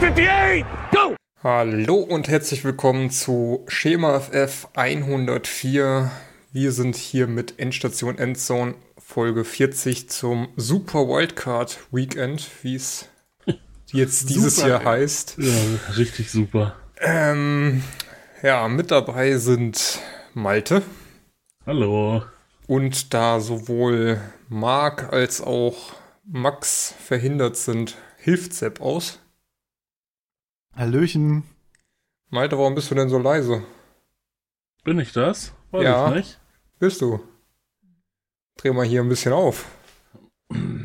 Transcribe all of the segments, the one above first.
58, go! Hallo und herzlich willkommen zu Schema FF 104. Wir sind hier mit Endstation Endzone Folge 40 zum Super Wildcard Weekend, wie es jetzt dieses Super, Jahr heißt. Ja, richtig super. Ähm, ja, mit dabei sind Malte Hallo. und da sowohl Marc als auch Max verhindert sind, hilft Sepp aus. Hallöchen. Malte, warum bist du denn so leise? Bin ich das? Weiß Ja. ich nicht. Bist du? Dreh mal hier ein bisschen auf.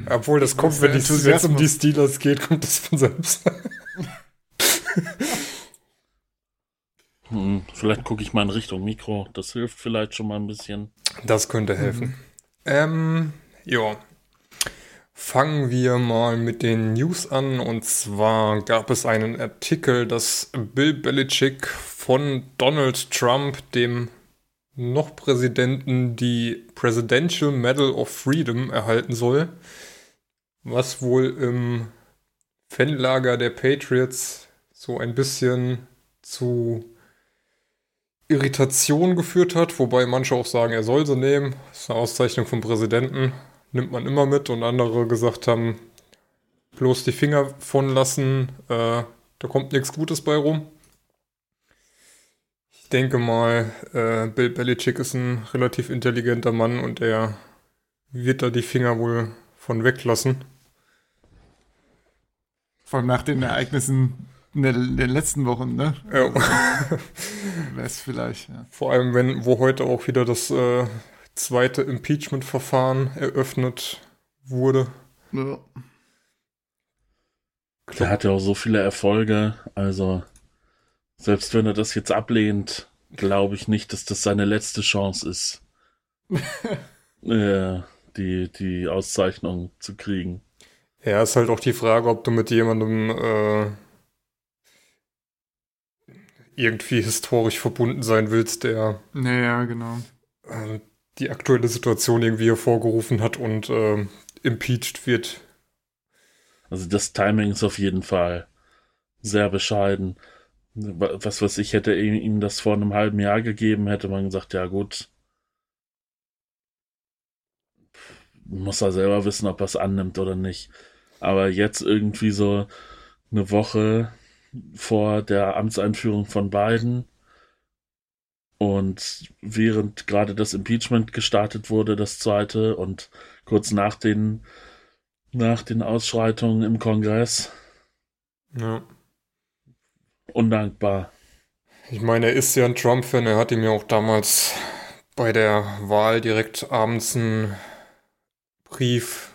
Obwohl das kommt, wenn es um die. Steelers geht, kommt das von selbst. Hm, vielleicht gucke ich mal in Richtung Mikro. Das hilft vielleicht schon mal ein bisschen. Das könnte helfen. Ähm, ja. Fangen wir mal mit den News an. Und zwar gab es einen Artikel, dass Bill Belichick von Donald Trump, dem noch Präsidenten, die Presidential Medal of Freedom erhalten soll. Was wohl im Fanlager der Patriots so ein bisschen zu Irritation geführt hat, wobei manche auch sagen, er soll sie nehmen. Das ist eine Auszeichnung vom Präsidenten, nimmt man immer mit und andere gesagt haben, bloß die Finger von lassen, äh, da kommt nichts Gutes bei rum. Ich denke mal, äh, Bill Belichick ist ein relativ intelligenter Mann und er wird da die Finger wohl von weglassen. Vor allem nach den Ereignissen in, den letzten Wochen, ne? Ja. Wäre es vielleicht, ja. Vor allem, wenn, wo heute auch wieder das äh, zweite Impeachment-Verfahren eröffnet wurde. ja. Der hat ja auch so viele Erfolge. Also, selbst wenn er das jetzt ablehnt, glaube ich nicht, dass das seine letzte Chance ist, äh, die, die Auszeichnung zu kriegen. Ja, ist halt auch die Frage, ob du mit jemandem äh, irgendwie historisch verbunden sein willst, der Naja, genau. äh, die aktuelle Situation irgendwie hervorgerufen hat und äh, impeached wird. Also das Timing ist auf jeden Fall sehr bescheiden. Was weiß ich, hätte ihm das vor einem halben Jahr gegeben, hätte man gesagt, ja gut. Muss er selber wissen, ob er es annimmt oder nicht. Aber jetzt irgendwie so eine Woche vor der Amtseinführung von Biden und während gerade das Impeachment gestartet wurde, das zweite, und kurz nach den nach den Ausschreitungen im Kongress. Ja. Undankbar. Ich meine, er ist ja ein Trump-Fan, er hat ihm ja auch damals bei der Wahl direkt abends einen Brief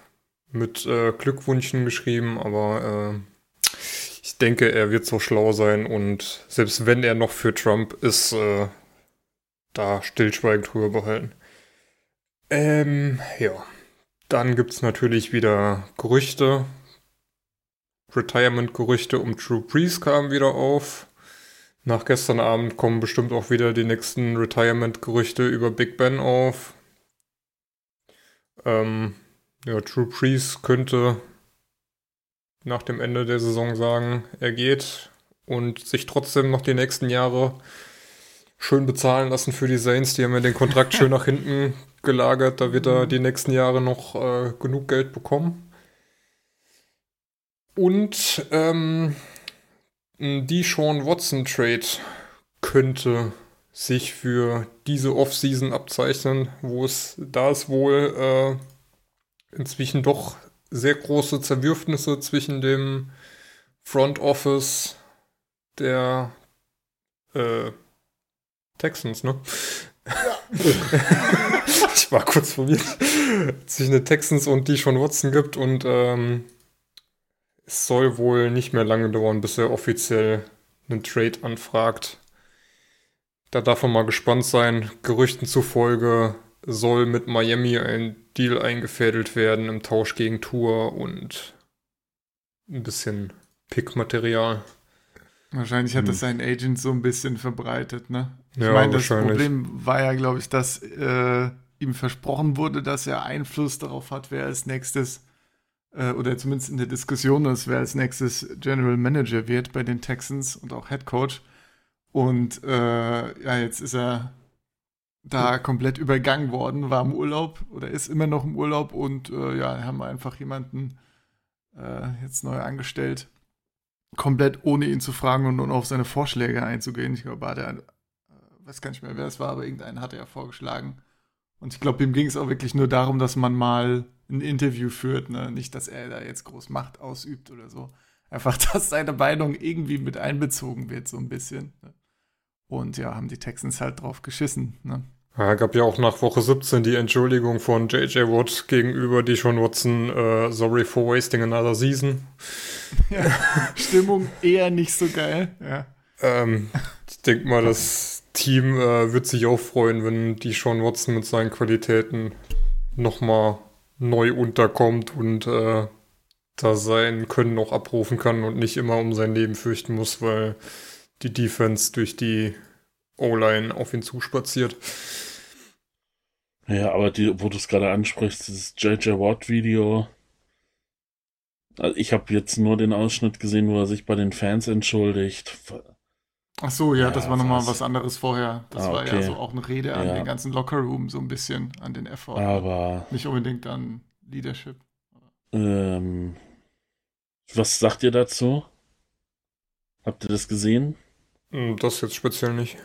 mit äh, Glückwünschen geschrieben, aber äh, ich denke, er wird so schlau sein und selbst wenn er noch für Trump ist, äh, da stillschweigend drüber behalten. Ähm, ja. Dann gibt es natürlich wieder Gerüchte. Retirement-Gerüchte um Drew Brees kamen wieder auf. Nach gestern Abend kommen bestimmt auch wieder die nächsten Retirement-Gerüchte über Big Ben auf. Ähm, ja, Drew Brees könnte nach dem Ende der Saison sagen, er geht und sich trotzdem noch die nächsten Jahre schön bezahlen lassen für die Saints. Die haben ja den Kontrakt schön nach hinten gelagert. Da wird er die nächsten Jahre noch äh, genug Geld bekommen. Und ähm, die Sean Watson Trade könnte sich für diese Offseason abzeichnen, wo es, da es wohl äh, inzwischen doch sehr große Zerwürfnisse zwischen dem Front Office der äh, Texans, ne? ich war kurz verwirrt. Zwischen den Texans und die schon Watson gibt und ähm, es soll wohl nicht mehr lange dauern, bis er offiziell einen Trade anfragt. Da darf man mal gespannt sein. Gerüchten zufolge soll mit Miami ein Deal eingefädelt werden im Tausch gegen Tour und ein bisschen Pickmaterial. Wahrscheinlich hat Hm. das sein Agent so ein bisschen verbreitet, ne? Ich Ja, meine, das. Problem war ja, glaube ich, dass äh, ihm versprochen wurde, dass er Einfluss darauf hat, wer als nächstes äh, oder zumindest in der Diskussion ist, wer als nächstes General Manager wird bei den Texans und auch Head Coach. Und äh, ja, jetzt ist er da komplett übergangen worden, war im Urlaub oder ist immer noch im Urlaub und äh, ja, haben einfach jemanden äh, jetzt neu angestellt, komplett ohne ihn zu fragen und nur auf seine Vorschläge einzugehen. Ich glaube, der, äh, weiß gar nicht mehr, wer es war, aber irgendeinen hatte er vorgeschlagen. Und ich glaube, ihm ging es auch wirklich nur darum, dass man mal ein Interview führt, ne? Nicht, dass er da jetzt groß Macht ausübt oder so. Einfach, dass seine Meinung irgendwie mit einbezogen wird, so ein bisschen. Ne? Und ja, haben die Texans halt drauf geschissen, ne? Ja, gab ja auch nach Woche 17 die Entschuldigung von JJ Watt gegenüber die Sean Watson, äh, sorry for wasting another season. Ja, Stimmung eher nicht so geil, ja. Ähm, ich denke mal, das Team äh, wird sich auch freuen, wenn die Sean Watson mit seinen Qualitäten nochmal neu unterkommt und äh, da sein Können noch abrufen kann und nicht immer um sein Leben fürchten muss, weil die Defense durch die O-Line auf ihn zuspaziert. Ja, aber die, wo du es gerade ansprichst, dieses JJ Watt-Video. Also ich habe jetzt nur den Ausschnitt gesehen, wo er sich bei den Fans entschuldigt. Ach so, ja, ja das war nochmal was anderes vorher. Das ah, okay. war ja so auch eine Rede an ja. den ganzen Lockerroom, so ein bisschen an den Effort. Aber. Nicht unbedingt an Leadership. Ähm, was sagt ihr dazu? Habt ihr das gesehen? Hm, das jetzt speziell nicht.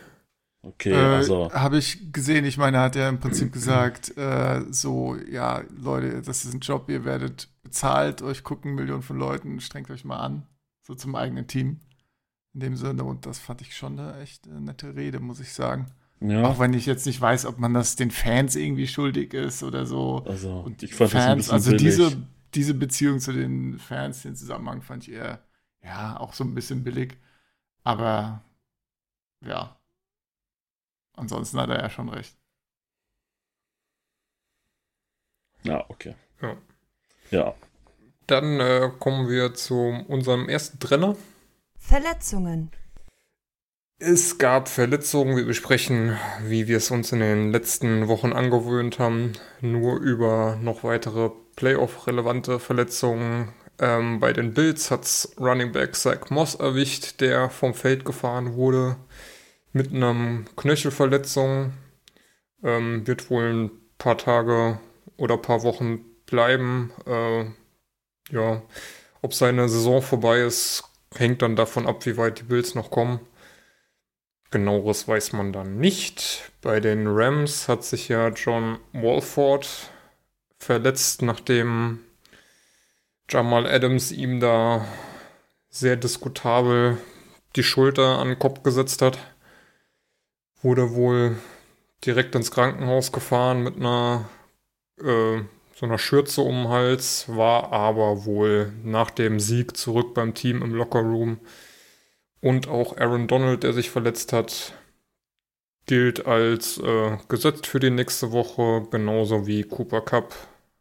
Okay, äh, also. Habe ich gesehen, ich meine, hat er im Prinzip gesagt, äh, so, ja, Leute, das ist ein Job, ihr werdet bezahlt, euch gucken Millionen von Leuten, strengt euch mal an, so zum eigenen Team. In dem Sinne, und das fand ich schon eine echt äh, nette Rede, muss ich sagen. Ja. Auch wenn ich jetzt nicht weiß, ob man das den Fans irgendwie schuldig ist oder so. Also, und ich fand Fans, also billig. diese, diese Beziehung zu den Fans, den Zusammenhang fand ich eher, ja, auch so ein bisschen billig. Aber, ja, Ansonsten hat er ja schon recht. Ja, okay. Ja. Ja. Dann äh, kommen wir zu unserem ersten Trenner. Verletzungen. Es gab Verletzungen. Wir besprechen, wie wir es uns in den letzten Wochen angewöhnt haben, nur über noch weitere Playoff-relevante Verletzungen. Ähm, bei den Bills hat es Running Back Zach Moss erwischt, der vom Feld gefahren wurde mit einer Knöchelverletzung. Ähm, wird wohl ein paar Tage oder ein paar Wochen bleiben. Äh, ja, ob seine Saison vorbei ist, hängt dann davon ab, wie weit die Bills noch kommen. Genaueres weiß man dann nicht. Bei den Rams hat sich ja John Walford verletzt, nachdem Jamal Adams ihm da sehr diskutabel die Schulter an den Kopf gesetzt hat wurde wohl direkt ins Krankenhaus gefahren mit einer äh, so einer Schürze um den Hals, war aber wohl nach dem Sieg zurück beim Team im Lockerroom. Und auch Aaron Donald, der sich verletzt hat, gilt als äh, gesetzt für die nächste Woche, genauso wie Cooper Cup.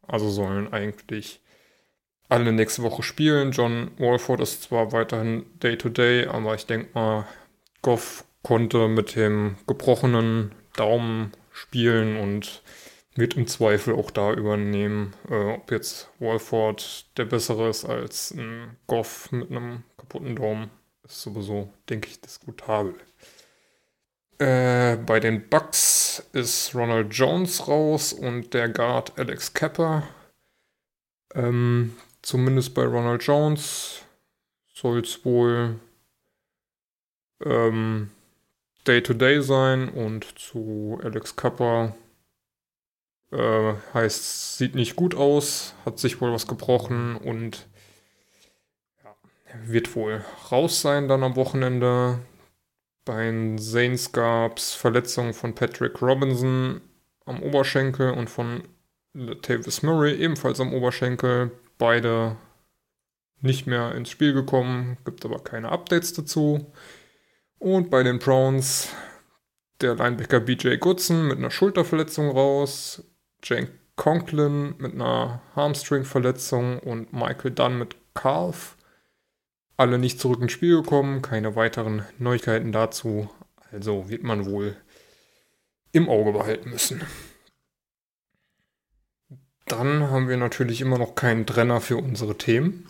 Also sollen eigentlich alle nächste Woche spielen. John Walford ist zwar weiterhin Day-to-Day, -Day, aber ich denke mal, Goff konnte mit dem gebrochenen Daumen spielen und wird im Zweifel auch da übernehmen. Äh, ob jetzt Walford der bessere ist als ein Goff mit einem kaputten Daumen, ist sowieso, denke ich, diskutabel. Äh, bei den Bucks ist Ronald Jones raus und der Guard Alex Kepper. Ähm, zumindest bei Ronald Jones soll es wohl ähm, Day-to-Day -Day sein und zu Alex Kappa äh, heißt, sieht nicht gut aus, hat sich wohl was gebrochen und ja, wird wohl raus sein dann am Wochenende. Bei den Saints gab es Verletzungen von Patrick Robinson am Oberschenkel und von Tavis Murray ebenfalls am Oberschenkel. Beide nicht mehr ins Spiel gekommen, gibt aber keine Updates dazu. Und bei den Browns der Linebacker BJ Goodson mit einer Schulterverletzung raus, Jane Conklin mit einer Hamstring-Verletzung und Michael Dunn mit Calf. Alle nicht zurück ins Spiel gekommen, keine weiteren Neuigkeiten dazu. Also wird man wohl im Auge behalten müssen. Dann haben wir natürlich immer noch keinen Trenner für unsere Themen.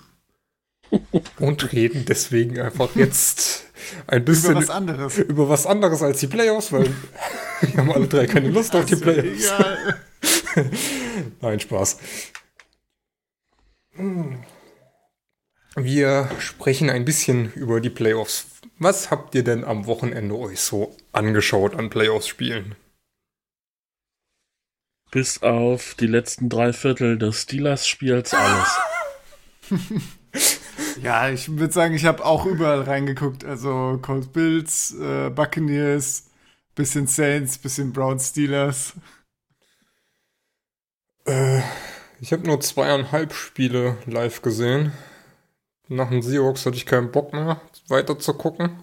Und reden deswegen einfach jetzt ein bisschen Über was anderes. über was anderes als die Playoffs, weil wir haben alle drei keine Lust auf die Also, Playoffs. egal. Nein, Spaß. Wir sprechen ein bisschen über die Playoffs. Was habt ihr denn am Wochenende euch so angeschaut an Playoffs-Spielen? Bis auf die letzten drei Viertel des Steelers-Spiels alles. Ja, ich würde sagen, ich habe auch überall reingeguckt. Also Colts Bills, äh, Buccaneers, bisschen Saints, bisschen Browns Steelers. Äh, ich habe nur zweieinhalb Spiele live gesehen. Nach dem Seahawks hatte ich keinen Bock mehr, weiter zu gucken.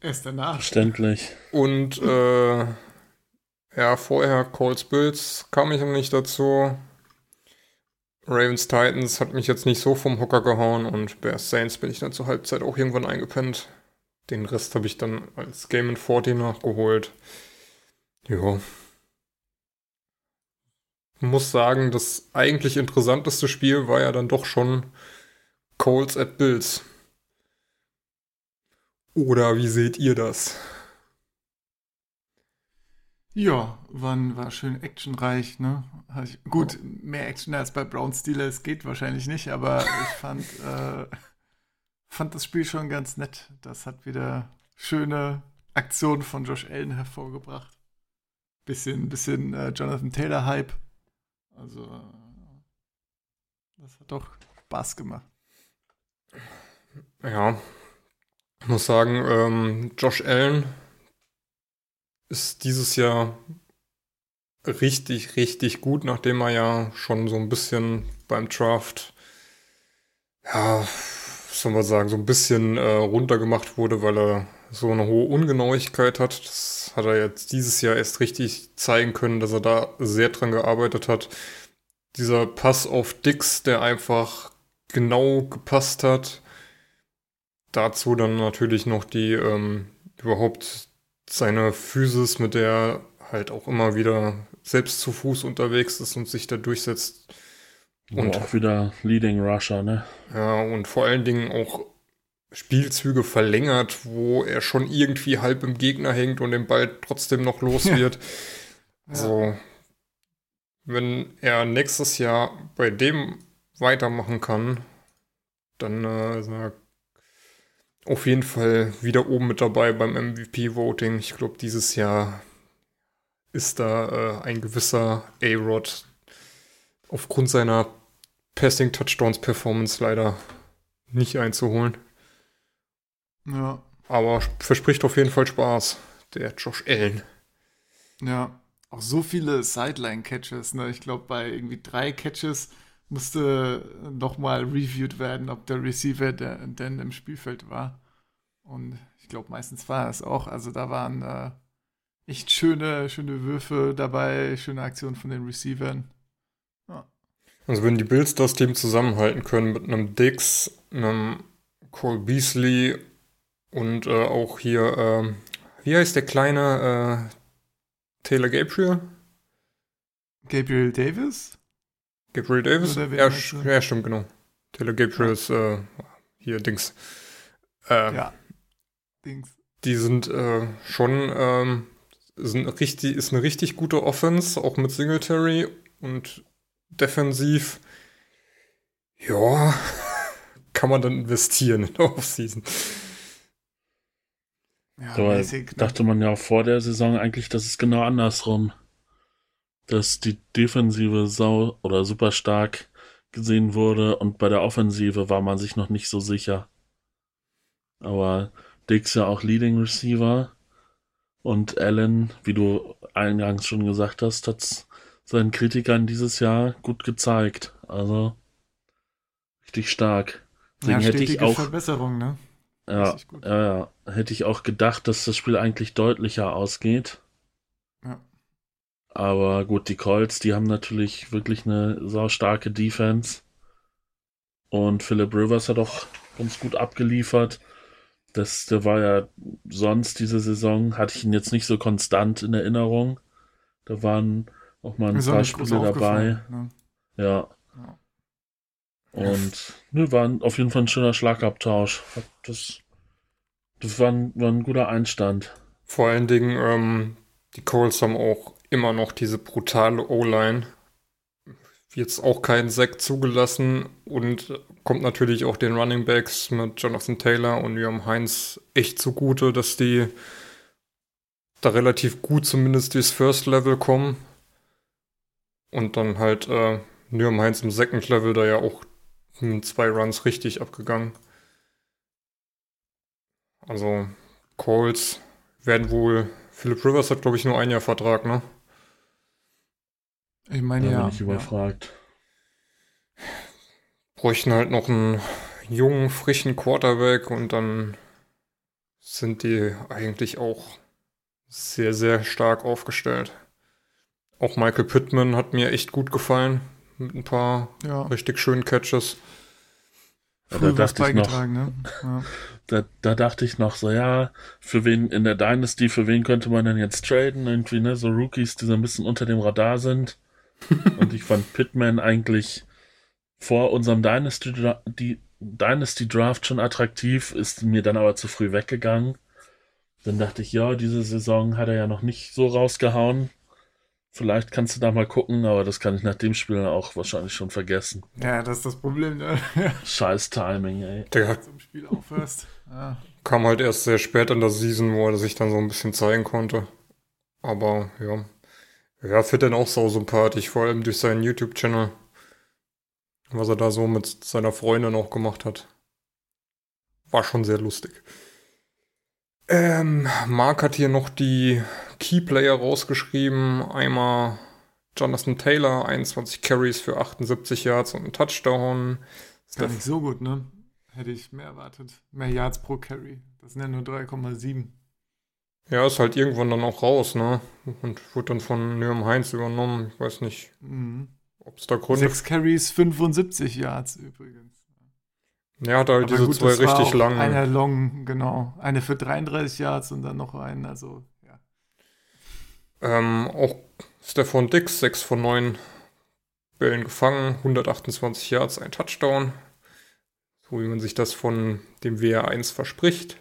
Erst danach. Verständlich. Und äh, ja, vorher Colts Bills kam ich noch nicht dazu. Ravens Titans hat mich jetzt nicht so vom Hocker gehauen und Bears Saints bin ich dann zur Halbzeit auch irgendwann eingepennt. Den Rest habe ich dann als Game in 40 nachgeholt. Ja. Muss sagen, das eigentlich interessanteste Spiel war ja dann doch schon Colts at Bills. Oder wie seht ihr das? Ja, war, war schön actionreich, ne? Gut, mehr Action als bei Browns Steelers geht wahrscheinlich nicht, aber ich fand, äh, fand das Spiel schon ganz nett. Das hat wieder schöne Aktionen von Josh Allen hervorgebracht. Bisschen, bisschen äh, Jonathan Taylor Hype. Also, das hat doch Spaß gemacht. Ja, ich muss sagen, ähm, Josh Allen ist dieses Jahr richtig, richtig gut, nachdem er ja schon so ein bisschen beim Draft, ja, soll man sagen, so ein bisschen äh, runtergemacht wurde, weil er so eine hohe Ungenauigkeit hat. Das hat er jetzt dieses Jahr erst richtig zeigen können, dass er da sehr dran gearbeitet hat. Dieser Pass auf Dix, der einfach genau gepasst hat. Dazu dann natürlich noch die ähm, überhaupt seine Physis, mit der er halt auch immer wieder selbst zu Fuß unterwegs ist und sich da durchsetzt. Und Und auch wieder Leading Rusher, ne? ja, und vor allen Dingen auch Spielzüge verlängert, wo er schon irgendwie halb im Gegner hängt und den Ball trotzdem noch los wird. Ja. So, wenn er nächstes Jahr bei dem weitermachen kann, dann äh, ist er auf jeden Fall wieder oben mit dabei beim MVP-Voting. Ich glaube, dieses Jahr ist da äh, ein gewisser A-Rod aufgrund seiner Passing-Touchdowns-Performance leider nicht einzuholen. Ja, Aber verspricht auf jeden Fall Spaß, der Josh Allen. ja. Auch so viele Sideline-Catches, ne? Ich glaube, bei irgendwie drei Catches musste nochmal reviewed werden, ob der Receiver der, denn im Spielfeld war. Und ich glaube, meistens war es auch. Also da waren äh, echt schöne, schöne Würfe dabei, schöne Aktionen von den Receivern. Also wenn die Bills das Team zusammenhalten können mit einem Dix, einem Cole Beasley und äh, auch hier, ähm, wie heißt der kleine äh, Taylor Gabriel? Gabriel Davis? Gabriel Davis? Ja, ja, stimmt, genau. Taylor Gabriel ist äh, hier Dings. Äh, Ja. Dings. Die sind äh, schon ähm, sind richtig, ist eine richtig gute Offense, auch mit Singletary und defensiv. Ja, kann man dann investieren in der Offseason. Ja, Da mäßig. Ne? dachte man ja vor der Saison eigentlich, das ist genau andersrum. Dass die Defensive sau oder super stark gesehen wurde und bei der Offensive war man sich noch nicht so sicher. Aber Dix ja auch Leading Receiver und Allen, wie du eingangs schon gesagt hast, hat seinen Kritikern dieses Jahr gut gezeigt. Also richtig stark. Deswegen ja, hätte ich auch Verbesserung, ne? Ja, ja, ja. Hätte ich auch gedacht, dass das Spiel eigentlich deutlicher ausgeht. Ja. Aber gut, die Colts, die haben natürlich wirklich eine saustarke Defense. Und Philip Rivers hat auch ganz gut abgeliefert. Das, der war ja sonst diese Saison, hatte ich ihn jetzt nicht so konstant in Erinnerung. Da waren Auch mal ein Ist paar Spiele dabei. Ne? Ja. Und nö, war auf jeden Fall ein schöner Schlagabtausch. Das, das war ein, war ein guter Einstand. Vor allen Dingen, ähm, die Coles haben auch immer noch diese brutale O-Line. Jetzt auch keinen Sack zugelassen und kommt natürlich auch den Running Backs mit Jonathan Taylor und Liam Heinz echt zugute, dass die da relativ gut zumindest durchs First Level kommen. Und dann halt äh, Liam Heinz im Second Level da ja auch zwei Runs richtig abgegangen. Also Coles werden wohl. Philip Rivers hat, glaube ich, nur ein Jahr Vertrag, ne? Ich meine Da ja. bin ich überfragt. Bräuchten halt noch einen jungen, frischen Quarterback und dann sind die eigentlich auch sehr, sehr stark aufgestellt. Auch Michael Pittman hat mir echt gut gefallen. Mit ein paar ja. richtig schönen Catches. Ja, Früh da dachte ich noch, beigetragen, ne? Ja. da, da dachte ich noch so, ja, für wen in der Dynasty, für wen könnte man denn jetzt traden? Irgendwie, ne, so Rookies, die so ein bisschen unter dem Radar sind. Und ich fand Pittman eigentlich vor unserem Dynasty, die Dynasty Draft schon attraktiv, ist mir dann aber zu früh weggegangen. Dann dachte ich, ja, diese Saison hat er ja noch nicht so rausgehauen. Vielleicht kannst du da mal gucken, aber das kann ich nach dem Spiel auch wahrscheinlich schon vergessen. ja, das ist das Problem, ne? Scheiß Timing, ey. Der zum Spiel aufhörst. Ja. kam halt erst sehr spät in der Season, wo er sich dann so ein bisschen zeigen konnte. Aber ja. Ja, finde den auch so sympathisch, vor allem durch seinen YouTube-Channel. Was er da so mit seiner Freundin auch gemacht hat. War schon sehr lustig. Ähm, Mark hat hier noch die Keyplayer rausgeschrieben. Einmal Jonathan Taylor, 21 Carries für 78 Yards und einen Touchdown. Gar nicht so gut, ne? Hätte ich mehr erwartet. Mehr Yards pro Carry. Das sind ja nur 3,7. Ja, ist halt irgendwann dann auch raus, ne? Und wurde dann von Liam Heinz übernommen. Ich weiß nicht, Mhm. ob es da Gründe Sechs Carries, 75 Yards übrigens. Ja, hat halt diese gut, zwei richtig langen. Einer long, genau. Eine für 33 Yards und dann noch einen, also, ja. Ähm, auch Stefan Dix, 6 von 9 Bällen gefangen, 128 Yards, ein Touchdown. So wie man sich das von dem WR1 verspricht.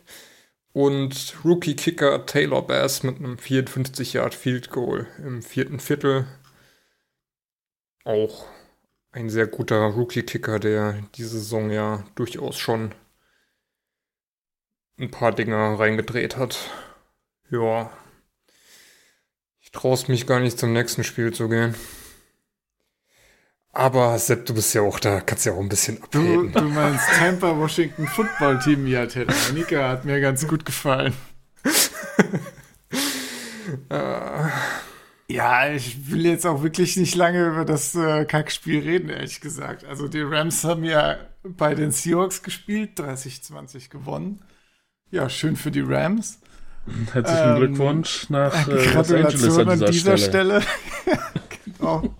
Und Rookie-Kicker Taylor Bass mit einem 54 Yard Field Goal im vierten Viertel. Auch ein sehr guter Rookie-Kicker, der diese Saison ja durchaus schon ein paar Dinger reingedreht hat. Ja. Ich traue es mich gar nicht zum nächsten Spiel zu gehen. Aber Sepp, du bist ja auch da, kannst ja auch ein bisschen Du, abhaten. du meinst Tampa Washington Football Team, ja, Taylor. Nika hat mir ganz gut gefallen. Äh, Ja, ich will jetzt auch wirklich nicht lange über das äh, Kackspiel reden, ehrlich gesagt. Also die Rams haben ja bei den Seahawks gespielt, 30-20 gewonnen. Ja, schön für die Rams. Herzlichen Ähm, Glückwunsch nach äh, Gratulation an an dieser Stelle. Stelle. genau.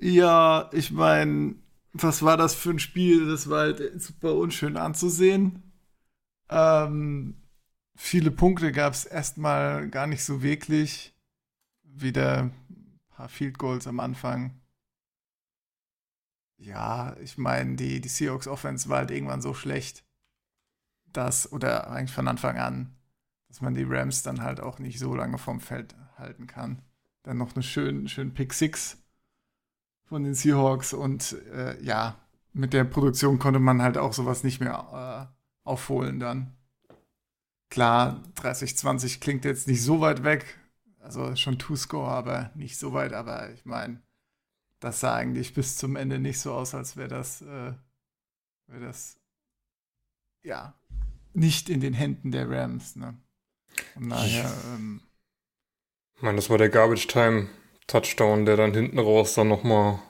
ja, ich meine, was war das für ein Spiel? Das war halt super unschön anzusehen. Ähm, viele Punkte gab es erstmal gar nicht so wirklich. Wieder ein paar Field Goals am Anfang. Ja, ich meine, die, die Seahawks Offense war halt irgendwann so schlecht, dass, oder eigentlich von Anfang an, dass man die Rams dann halt auch nicht so lange vom Feld halten kann. Dann noch eine schön, schön Pick Six von den Seahawks und äh, ja, mit der Produktion konnte man halt auch sowas nicht mehr äh, aufholen dann. Klar, 30-20 klingt jetzt nicht so weit weg, also schon Two-Score, aber nicht so weit, aber ich meine, das sah eigentlich bis zum Ende nicht so aus, als wäre das, äh, wäre das, ja, nicht in den Händen der Rams, ne? Von daher, ähm, ich meine, das war der Garbage Time Touchdown, der dann hinten raus dann nochmal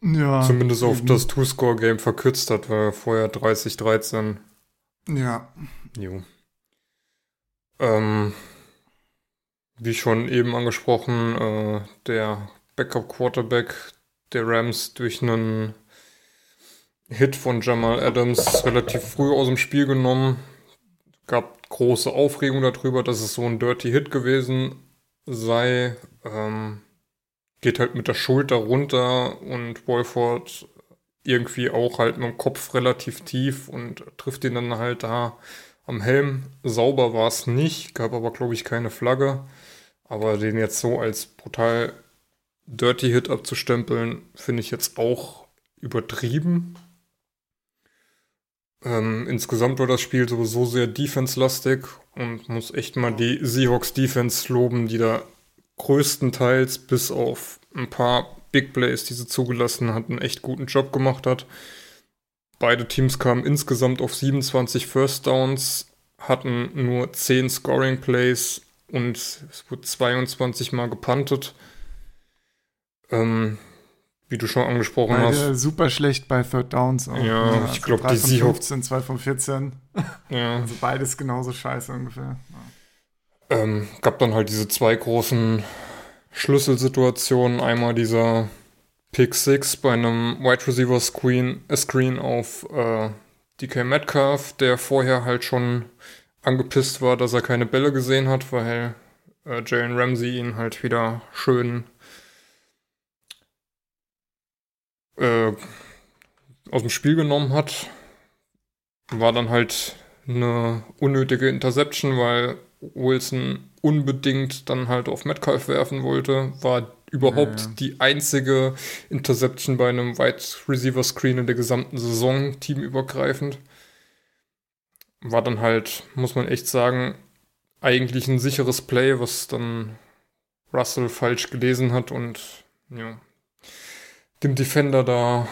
ja. zumindest auf eben. das Two-Score-Game verkürzt hat, weil vorher 30-13. Ja. Jo. Ähm, wie schon eben angesprochen, äh, der Backup-Quarterback der Rams durch einen Hit von Jamal Adams relativ früh aus dem Spiel genommen. Gab große Aufregung darüber, dass es so ein Dirty Hit gewesen sei. Ähm, geht halt mit der Schulter runter und Wolford irgendwie auch halt mit dem Kopf relativ tief und trifft ihn dann halt da am Helm. Sauber war es nicht, gab aber glaube ich keine Flagge. Aber den jetzt so als brutal Dirty Hit abzustempeln, finde ich jetzt auch übertrieben. Ähm, insgesamt war das Spiel sowieso sehr defense-lastig und muss echt mal die Seahawks Defense loben, die da größtenteils bis auf ein paar Big Plays, die sie zugelassen hatten, echt guten Job gemacht hat. Beide Teams kamen insgesamt auf 27 First Downs, hatten nur 10 Scoring Plays und es wurde 22 Mal gepuntet. Ähm, wie du schon angesprochen Beide hast. super schlecht bei Third Downs auch. Ja, also ich glaube, die Seahawks. 15, 2 von 14. Ja. Also beides genauso scheiße ungefähr. Ja. Ähm, gab dann halt diese zwei großen Schlüsselsituationen. Einmal dieser Pick 6 bei einem Wide Receiver Screen, äh, Screen auf äh, DK Metcalf, der vorher halt schon angepisst war, dass er keine Bälle gesehen hat, weil äh, Jalen Ramsey ihn halt wieder schön äh, aus dem Spiel genommen hat. War dann halt eine unnötige Interception, weil Wilson unbedingt dann halt auf Metcalf werfen wollte. War überhaupt ja, ja. die einzige Interception bei einem Wide Receiver Screen in der gesamten Saison, teamübergreifend. War dann halt, muss man echt sagen, eigentlich ein sicheres Play, was dann Russell falsch gelesen hat und ja, dem Defender da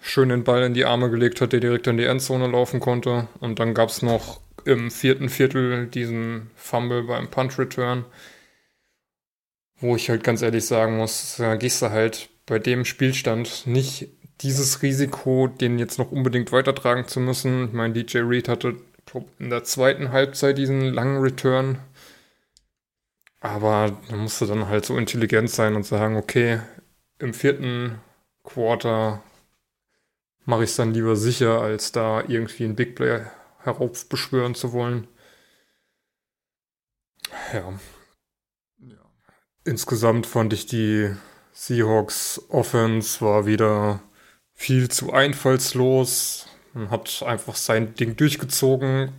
schön den Ball in die Arme gelegt hat, der direkt in die Endzone laufen konnte. Und dann gab es noch im vierten Viertel diesen Fumble beim Punt Return, wo ich halt ganz ehrlich sagen muss, da gehst du halt bei dem Spielstand nicht dieses Risiko, den jetzt noch unbedingt weitertragen zu müssen. Ich meine, DJ Reed hatte in der zweiten Halbzeit diesen langen Return. Aber da musst du dann halt so intelligent sein und sagen, okay, im vierten Quarter mache ich es dann lieber sicher, als da irgendwie einen Big Play heraufbeschwören zu wollen. Ja. Insgesamt fand ich die Seahawks Offense war wieder viel zu einfallslos. Man hat einfach sein Ding durchgezogen.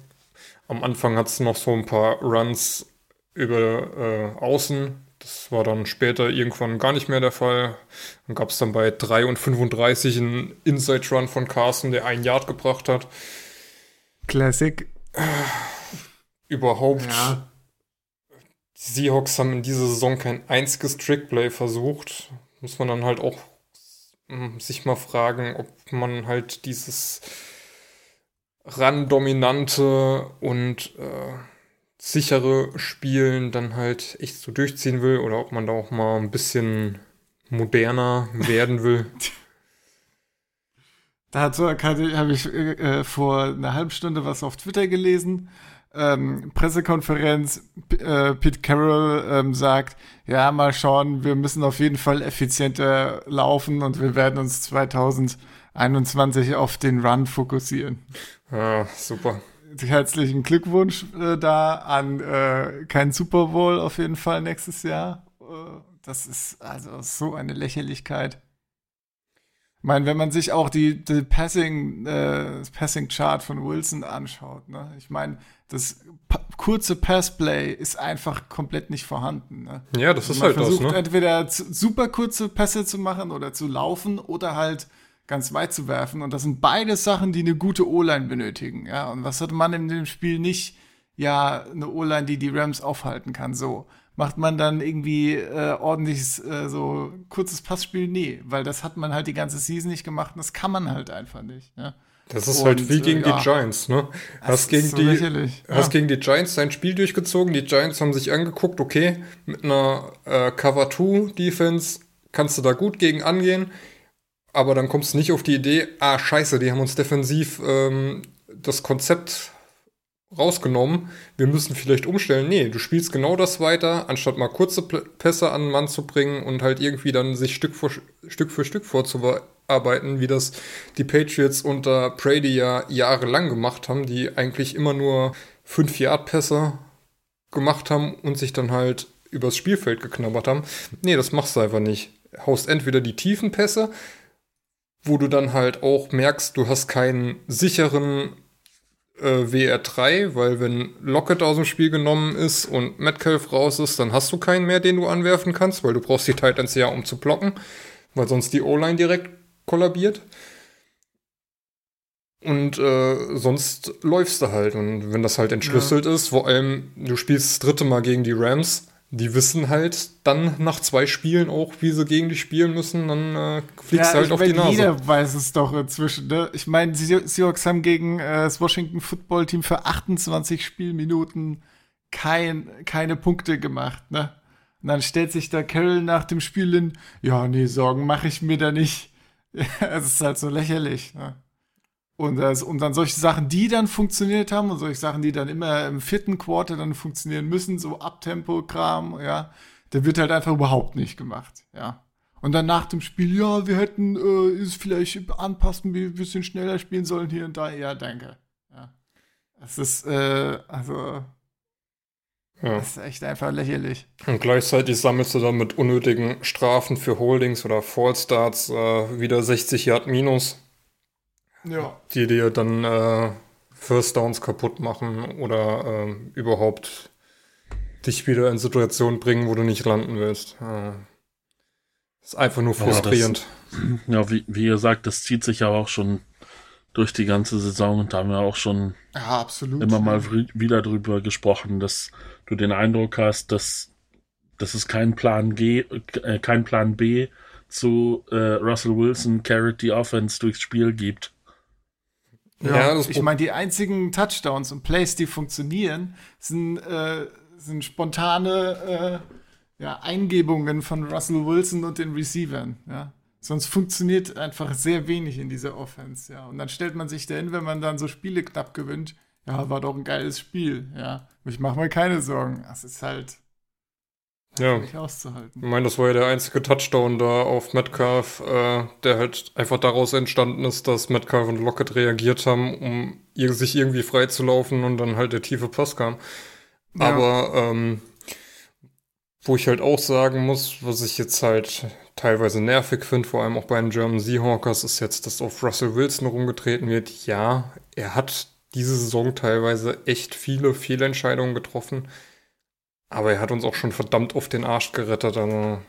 Am Anfang hat es noch so ein paar Runs über äh, Außen, das war dann später irgendwann gar nicht mehr der Fall. Dann gab es dann bei 3 und 35 einen Inside Run von Carson, der ein Yard gebracht hat. Classic. Überhaupt. Ja. Die Seahawks haben in dieser Saison kein einziges Trickplay versucht. Muss man dann halt auch hm, sich mal fragen, ob man halt dieses Run-dominante und äh, sichere Spielen dann halt echt so durchziehen will oder ob man da auch mal ein bisschen moderner werden will. Dazu habe ich äh, vor einer halben Stunde was auf Twitter gelesen. Ähm, Pressekonferenz, äh, Pete Carroll ähm, sagt, ja, mal schauen, wir müssen auf jeden Fall effizienter laufen und wir werden uns 2021 auf den Run fokussieren. Ja, super herzlichen Glückwunsch äh, da an äh, kein Super Bowl auf jeden Fall nächstes Jahr. Äh, das ist also so eine Lächerlichkeit. Ich meine, wenn man sich auch die, die Passing, äh, Passing Chart von Wilson anschaut, ne? ich meine, das kurze Passplay ist einfach komplett nicht vorhanden. Ne? Ja, das also ist halt das. Man versucht entweder super kurze Pässe zu machen oder zu laufen oder halt ganz weit zu werfen. Und das sind beide Sachen, die eine gute O-Line benötigen. Ja, und was hat man in dem Spiel nicht? Ja, eine O-Line, die die Rams aufhalten kann. So macht man dann irgendwie äh, ordentliches äh, so kurzes Passspiel? Nee, weil das hat man halt die ganze Season nicht gemacht und das kann man halt einfach nicht. Ja? Das ist und, halt wie gegen äh, ja. die Giants, ne? Hast gegen, so die, lächerlich. hast ja. gegen die Giants dein Spiel durchgezogen. Die Giants haben sich angeguckt, okay, mit einer äh, Cover 2 Defense kannst du da gut gegen angehen aber dann kommst du nicht auf die Idee, ah, scheiße, die haben uns defensiv ähm, das Konzept rausgenommen, wir müssen vielleicht umstellen. Nee, du spielst genau das weiter, anstatt mal kurze Pässe an den Mann zu bringen und halt irgendwie dann sich Stück für Stück, für Stück vorzuarbeiten, wie das die Patriots unter Brady ja jahrelang gemacht haben, die eigentlich immer nur 5-Yard-Pässe gemacht haben und sich dann halt übers Spielfeld geknabbert haben. Nee, das machst du einfach nicht. Haust entweder die tiefen Pässe, wo du dann halt auch merkst, du hast keinen sicheren äh, WR3, weil wenn Lockett aus dem Spiel genommen ist und Metcalf raus ist, dann hast du keinen mehr, den du anwerfen kannst, weil du brauchst die Titans ja, um zu blocken, weil sonst die O-Line direkt kollabiert. Und äh, sonst läufst du halt. Und wenn das halt entschlüsselt ja. ist, vor allem du spielst das dritte Mal gegen die Rams, die wissen halt dann nach zwei Spielen auch, wie sie gegen dich spielen müssen, dann äh, fliegst du ja, halt auf mein, die Nase. Jeder weiß es doch inzwischen, ne? Ich meine, die Seahawks haben gegen äh, das Washington Football Team für 28 Spielminuten kein, keine Punkte gemacht, ne? Und dann stellt sich da Carol nach dem Spiel hin, ja, nee, Sorgen mache ich mir da nicht. Es ist halt so lächerlich, ne? Und, das, und dann solche Sachen, die dann funktioniert haben und solche Sachen, die dann immer im vierten Quarter dann funktionieren müssen, so Abtempo-Kram, ja, der wird halt einfach überhaupt nicht gemacht, ja. Und dann nach dem Spiel, ja, wir hätten äh, ist vielleicht anpassen, ein bisschen schneller spielen sollen hier und da. Ja, danke. Ja. Es ist, äh, also, ja. das ist echt einfach lächerlich. Und gleichzeitig sammelst du dann mit unnötigen Strafen für Holdings oder Fallstarts äh, wieder 60 Yard Minus. Ja. Die dir dann äh, First Downs kaputt machen oder äh, überhaupt dich wieder in Situationen bringen, wo du nicht landen willst. Äh, ist einfach nur frustrierend. Ja, das, ja wie, wie ihr sagt, das zieht sich ja auch schon durch die ganze Saison und da haben wir auch schon ja, immer mal wieder drüber gesprochen, dass du den Eindruck hast, dass, dass es keinen Plan G, äh, kein Plan B zu äh, Russell Wilson carried die Offense durchs Spiel gibt. Ja, ja ich meine, die einzigen Touchdowns und Plays, die funktionieren, sind, äh, sind spontane äh, ja, Eingebungen von Russell Wilson und den Receivern. Ja. Sonst funktioniert einfach sehr wenig in dieser Offense. Ja. Und dann stellt man sich dahin, wenn man dann so Spiele knapp gewinnt, ja, war doch ein geiles Spiel. Ja. Ich mache mir keine Sorgen. Das ist halt ja. nicht auszuhalten. Ich meine, das war ja der einzige Touchdown da auf Metcalf, äh, der halt einfach daraus entstanden ist, dass Metcalf und Lockett reagiert haben, um sich irgendwie freizulaufen und dann halt der tiefe Pass kam. Ja. Aber ähm, wo ich halt auch sagen muss, was ich jetzt halt teilweise nervig finde, vor allem auch bei den German Seahawkers, ist jetzt, dass auf Russell Wilson rumgetreten wird. Ja, er hat diese Saison teilweise echt viele Fehlentscheidungen getroffen. Aber er hat uns auch schon verdammt auf den Arsch gerettet. Also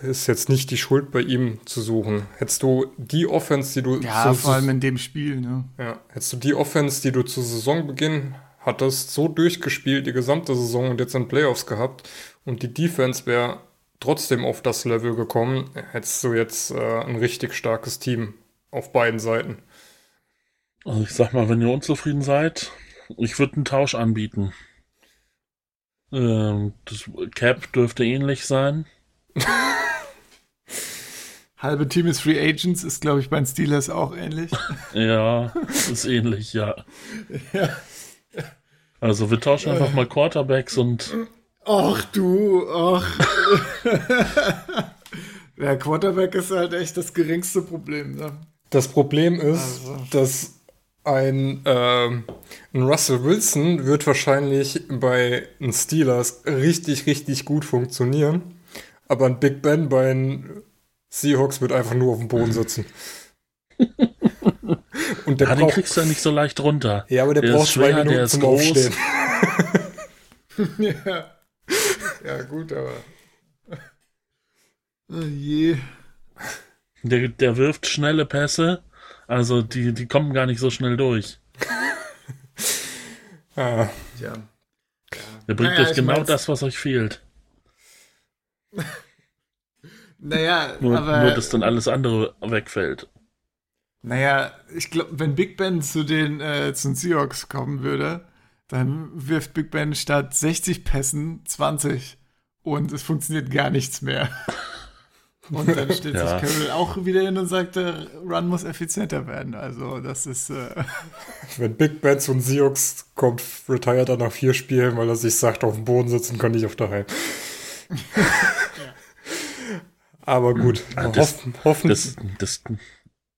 ist jetzt nicht die Schuld bei ihm zu suchen. Hättest du die Offense, die du. Ja, vor allem in dem Spiel, ne? Ja, hättest du die Offense, die du zu Saisonbeginn hattest, so durchgespielt, die gesamte Saison und jetzt in Playoffs gehabt und die Defense wäre trotzdem auf das Level gekommen, hättest du jetzt äh, ein richtig starkes Team auf beiden Seiten. Also ich sag mal, wenn ihr unzufrieden seid, ich würde einen Tausch anbieten. Ähm, das Cap dürfte ähnlich sein. Halbe Team ist Free Agents, ist glaube ich bei den Steelers auch ähnlich. ja, ist ähnlich, ja. ja. Also wir tauschen einfach mal Quarterbacks und. Ach du, ach. Der Quarterback ist halt echt das geringste Problem. Ne? Das Problem ist, also. dass ein, äh, ein Russell Wilson wird wahrscheinlich bei den Steelers richtig, richtig gut funktionieren. Aber ein Big Ben bei den Seahawks wird einfach nur auf dem Boden sitzen. Und der ja, braucht, den kriegst du ja nicht so leicht runter. Ja, aber der, der braucht zwei Minuten zum groß. Aufstehen. ja. ja, gut, aber. Oh je. Der, der wirft schnelle Pässe also die, die kommen gar nicht so schnell durch. ah. Ja. Der bringt naja, euch genau das, was euch fehlt. naja, nur, aber. Nur, dass dann alles andere wegfällt. Naja, ich glaube, wenn Big Ben zu den, äh, zu den Seahawks kommen würde, dann wirft Big Ben statt 60 Pässen 20 und es funktioniert gar nichts mehr. Und dann stellt ja. sich Carroll auch wieder hin und sagt, der Run muss effizienter werden. Also das ist. Äh Wenn Big Ben zu Seahawks kommt, retired er nach vier Spielen, weil er sich sagt, auf dem Boden sitzen kann ich auf daheim. ja. Aber gut, das, hoffen. hoffen das, das,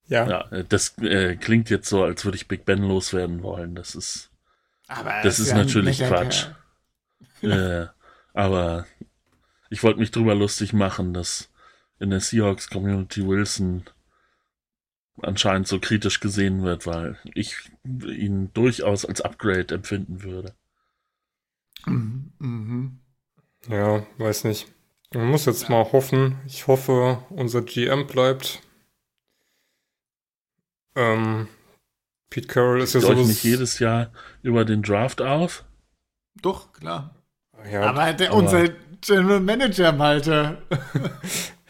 ja. ja. das äh, klingt jetzt so, als würde ich Big Ben loswerden wollen. Das ist. Aber das ist natürlich Quatsch. äh, aber ich wollte mich drüber lustig machen, dass in der Seahawks Community Wilson anscheinend so kritisch gesehen wird, weil ich ihn durchaus als Upgrade empfinden würde. Mhm. Mhm. Ja, weiß nicht. Man muss jetzt mal hoffen. Ich hoffe, unser GM bleibt. Ähm, Pete Carroll ist ja Regt euch nicht jedes Jahr über den Draft auf? Doch, klar. Ja, Aber, der, aber- unser General Manager, Malte.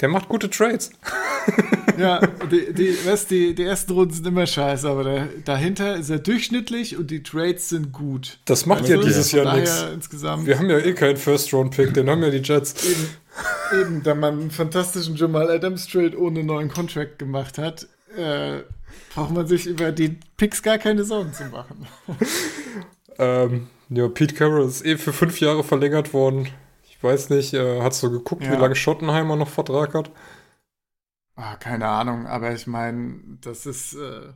der macht gute Trades. ja, die, die, weißt, die, die ersten Runden sind immer scheiße, aber da, dahinter ist er durchschnittlich und die Trades sind gut. Das macht Also, ja dieses Jahr nichts. Wir haben ja eh keinen First-Round-Pick, den haben ja die Jets. Eben, eben, da man einen fantastischen Jamal Adams Trade ohne neuen Contract gemacht hat, äh, braucht man sich über die Picks gar keine Sorgen zu machen. Ähm, ja, Pete Carroll ist eh für fünf Jahre verlängert worden. Weiß nicht, äh, hast du geguckt, Ja. wie lange Schottenheimer noch Vertrag hat? Ah, keine Ahnung, aber ich meine, das ist, äh,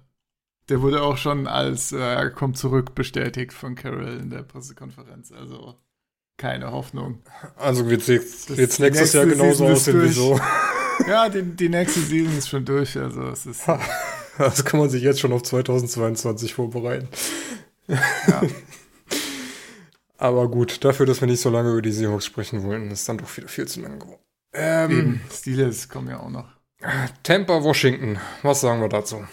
der wurde auch schon als äh, er kommt zurück bestätigt von Carroll in der Pressekonferenz. Also keine Hoffnung. Also wird jetzt, die nächstes Jahr genauso aussehen wie so. Ja, die, die nächste Season ist schon durch. Also es ist Das kann man sich jetzt schon auf 2022 vorbereiten. ja, Aber gut, dafür, dass wir nicht so lange über die Seahawks sprechen wollten, ist dann doch wieder viel zu lang geworden. Ähm. Steelers kommen ja auch noch. Tampa, Washington. Was sagen wir dazu?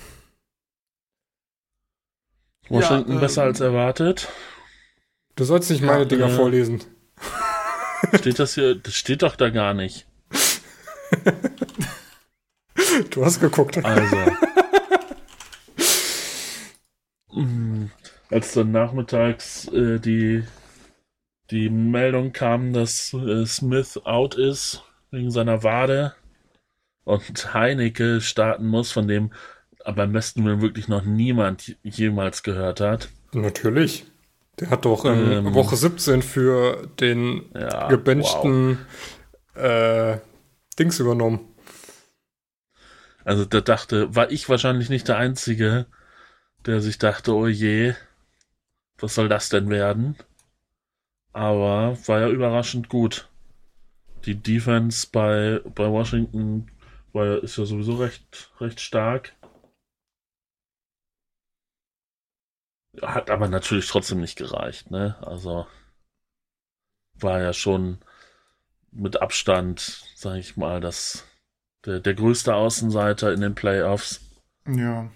Washington ähm, besser als erwartet. Du sollst nicht meine Ja, Dinger äh, vorlesen. Steht das hier? Das steht doch da gar nicht. Du hast geguckt. Also. Mm, Als dann nachmittags äh, die, die Meldung kam, dass äh, Smith out ist wegen seiner Wade und Heinecke starten muss, von dem aber am besten Willen wirklich noch niemand jemals gehört hat. Natürlich. Der hat doch in Ähm. Woche 17 für den Ja, wow. gebenchten äh, Dings übernommen. Also da dachte, war ich wahrscheinlich nicht der Einzige, der sich dachte, oh je, was soll das denn werden? Aber war ja überraschend gut. Die Defense bei, bei Washington war, ja- ist ja sowieso recht, recht stark. Hat aber natürlich trotzdem nicht gereicht, ne? Also war ja schon mit Abstand, sag ich mal, das der, der größte Außenseiter in den Playoffs Ja.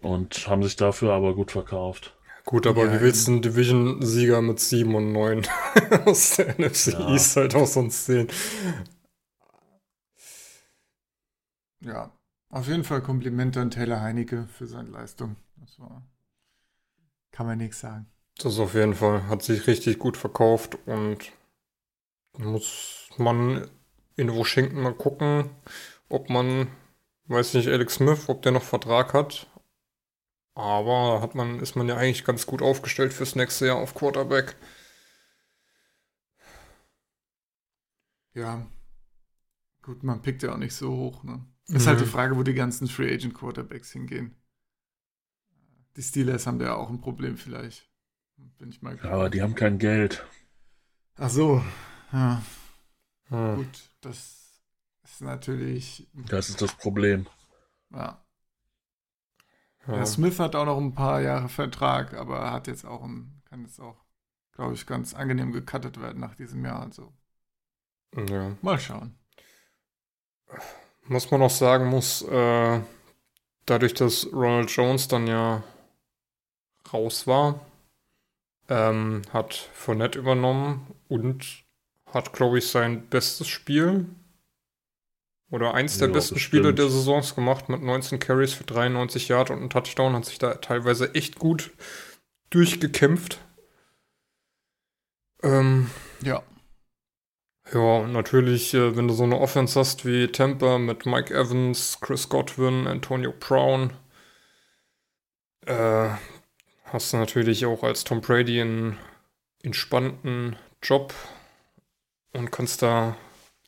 und haben sich dafür aber gut verkauft. Gut, aber Ja, wie willst du einen Division-Sieger mit 7 und 9 aus der NFC Ja. East halt auch sonst sehen? Ja. Auf jeden Fall Kompliment an Taylor Heinecke für seine Leistung. Das war. Kann man nichts sagen. Das auf jeden Fall. Hat sich richtig gut verkauft und muss man in Washington mal gucken, ob man, weiß nicht, Alex Smith, ob der noch Vertrag hat. Aber hat man, ist man ja eigentlich ganz gut aufgestellt fürs nächste Jahr auf Quarterback. Ja. Gut, man pickt ja auch nicht so hoch, ne? Ist halt Mhm. die Frage, wo die ganzen Free Agent Quarterbacks hingehen. Die Steelers haben da ja auch ein Problem vielleicht. Bin ich mal gespannt. Aber die haben kein Geld. Ach so. Ja, Hm. gut. Das ist natürlich. Das ist das Problem. Ja. Ja. Smith hat auch noch ein paar Jahre Vertrag, aber er hat jetzt auch ein, kann jetzt auch, glaube ich, ganz angenehm gecuttet werden nach diesem Jahr. Also ja. mal schauen. Was man noch sagen muss, äh, dadurch, dass Ronald Jones dann ja raus war, ähm, hat Fournette übernommen und hat, glaube ich, sein bestes Spiel oder eins der Ja, besten. Spiele der Saisons gemacht mit 19 Carries für 93 Yard und einen Touchdown, hat sich da teilweise echt gut durchgekämpft. Ähm, Ja. ja, und natürlich, äh, wenn du so eine Offense hast wie Tampa mit Mike Evans, Chris Godwin, Antonio Brown, äh, hast du natürlich auch als Tom Brady einen entspannten Job und kannst da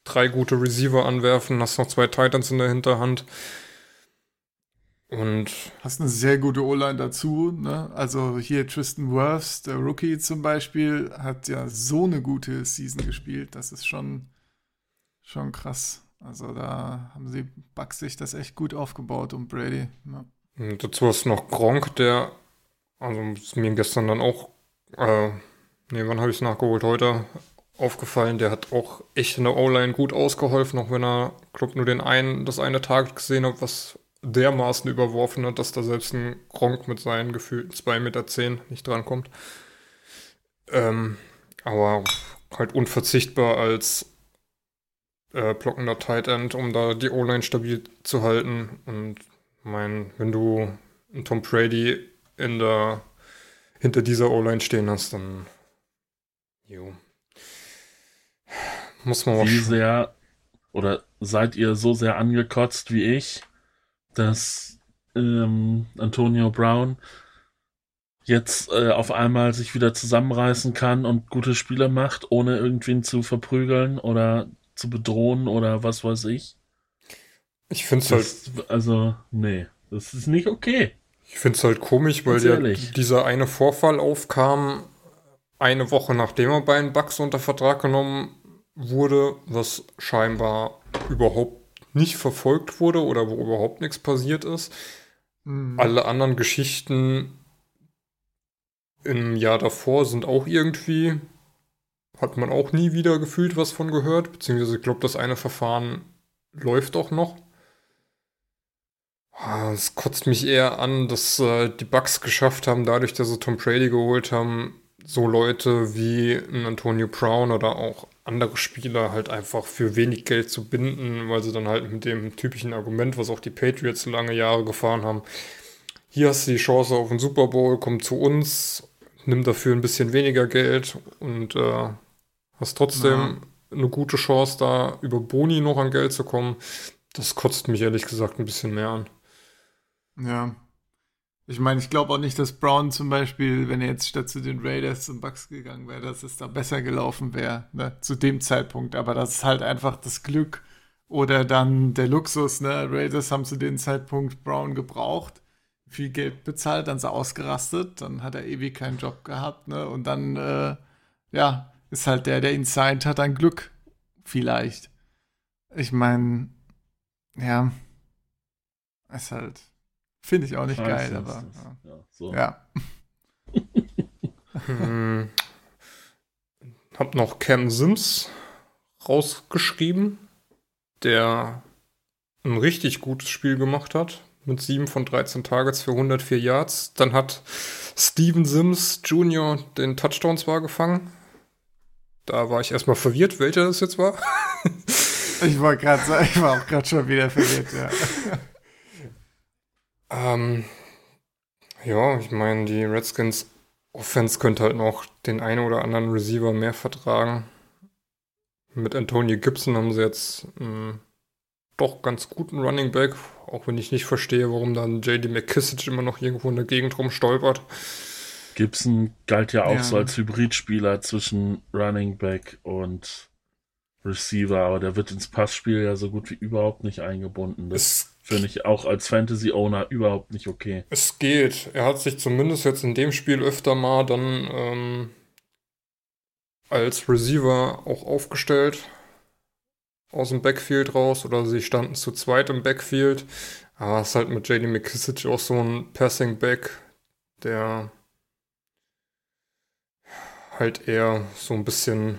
drei gute Receiver anwerfen, hast noch zwei Titans in der Hinterhand. Und Hast eine sehr gute O-Line dazu, ne? Also hier Tristan Wirfs, der Rookie zum Beispiel, hat ja so eine gute Season gespielt. Das ist schon, schon krass. Also da haben sie Bucks sich das echt gut aufgebaut um Brady. Ne? Und dazu hast du noch Gronk, der, also ist mir gestern dann auch, äh, nee, wann habe ich es nachgeholt? Heute aufgefallen, der hat auch echt in der O-Line gut ausgeholfen, auch wenn er, glaub, nur den einen, das eine Target gesehen hat, was dermaßen überworfen hat, dass da selbst ein Gronk mit seinen gefühlten 2,10 Meter nicht drankommt. Ähm, aber halt unverzichtbar als äh, blockender Tight End, um da die O-Line stabil zu halten. Und mein, wenn du einen Tom Brady in der hinter dieser O-Line stehen hast, dann jo. Muss man Wie sehr oder seid ihr so sehr angekotzt wie ich, dass ähm, Antonio Brown jetzt äh, auf einmal sich wieder zusammenreißen kann und gute Spiele macht, ohne irgendwen zu verprügeln oder zu bedrohen oder was weiß ich. Ich finde es halt. Also, nee, das ist nicht okay. Ich finde es halt komisch, weil der, dieser eine Vorfall aufkam, eine Woche nachdem er bei den Bucks unter Vertrag genommen wurde, was scheinbar überhaupt nicht verfolgt wurde oder wo überhaupt nichts passiert ist. Mhm. Alle anderen Geschichten im Jahr davor sind auch irgendwie, hat man auch nie wieder gefühlt was von gehört, beziehungsweise ich glaube, das eine Verfahren läuft auch noch. Ah, es kotzt mich eher an, dass äh, die Bugs geschafft haben, dadurch, dass sie Tom Brady geholt haben, so Leute wie Antonio Brown oder auch andere Spieler halt einfach für wenig Geld zu binden, weil sie dann halt mit dem typischen Argument, was auch die Patriots lange Jahre gefahren haben, hier hast du die Chance auf einen Super Bowl, komm zu uns, nimm dafür ein bisschen weniger Geld und äh, hast trotzdem ja. eine gute Chance, da über Boni noch an Geld zu kommen. Das kotzt mich ehrlich gesagt ein bisschen mehr an. Ja, ich meine, ich glaube auch nicht, dass Brown zum Beispiel, wenn er jetzt statt zu den Raiders zum Bucks gegangen wäre, dass es da besser gelaufen wäre, ne, zu dem Zeitpunkt. Aber das ist halt einfach das Glück oder dann der Luxus, ne. Raiders haben zu dem Zeitpunkt Brown gebraucht, viel Geld bezahlt, dann ist er ausgerastet, dann hat er ewig keinen Job gehabt, ne. Und dann, äh, ja, ist halt der, der ihn signed hat, ein Glück. Vielleicht. Ich meine, ja, ist halt Finde ich auch nicht Scheiße, geil, aber. Ja. ja, so. ja. hm. Hab noch Cam Sims rausgeschrieben, der ein richtig gutes Spiel gemacht hat. Mit 7 von 13 Targets für 104 Yards. Dann hat Steven Sims Jr. den Touchdown zwar gefangen. Da war ich erstmal verwirrt, welcher das jetzt war. ich war gerade, ich war auch gerade schon wieder verwirrt, ja. Ähm, ja, ich meine, die Redskins Offense könnte halt noch den einen oder anderen Receiver mehr vertragen. Mit Antonio Gibson haben sie jetzt einen doch ganz guten Running Back, auch wenn ich nicht verstehe, warum dann JD McKissick immer noch irgendwo in der Gegend rumstolpert. Gibson galt ja auch ja. so als Hybridspieler zwischen Running Back und Receiver, aber der wird ins Passspiel ja so gut wie überhaupt nicht eingebunden. Das finde ich auch als Fantasy-Owner überhaupt nicht okay. Es geht. Er hat sich zumindest jetzt in dem Spiel öfter mal dann ähm, als Receiver auch aufgestellt aus dem Backfield raus oder sie standen zu zweit im Backfield. Aber es ist halt mit JD McKissick auch so ein Passing Back, der halt eher so ein bisschen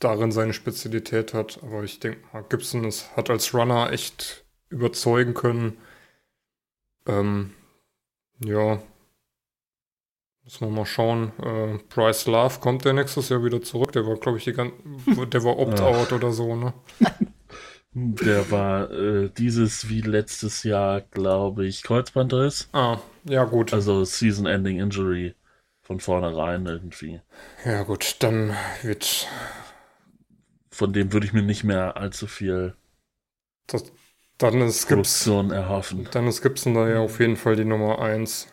darin seine Spezialität hat. Aber ich denke mal, Gibson ist, hat als Runner echt überzeugen können. Ähm, ja. Muss man mal schauen. Äh, Bryce Love kommt der nächstes Jahr wieder zurück. Der war, glaube ich, die ganze, der war Opt-out oder so, ne? Der war äh, dieses wie letztes Jahr, glaube ich, Kreuzbandriss. Ah, ja, gut. Also Season-Ending Injury von vornherein irgendwie. Ja, gut, dann wird von dem würde ich mir nicht mehr allzu viel das, dann ist Produktion Gibson, erhoffen. Dann ist Gibson da ja auf jeden Fall die Nummer 1.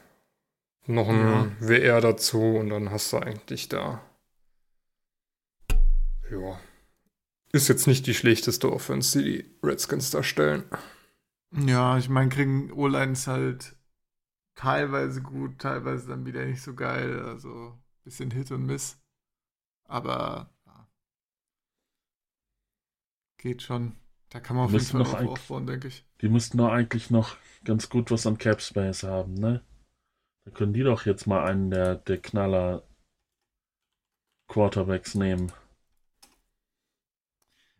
Noch ein ja. WR dazu und dann hast du eigentlich da. Ja. Ist jetzt nicht die schlechteste Offense, die die Redskins da stellen. Ja, ich meine, kriegen O-Lines halt teilweise gut, teilweise dann wieder nicht so geil. Also bisschen Hit und Miss. Aber. Geht schon. Da kann man auf jeden Fall noch aufbauen, denke ich. Die müssten doch eigentlich noch ganz gut was an Cap Space haben, ne? Da können die doch jetzt mal einen der, der Knaller Quarterbacks nehmen.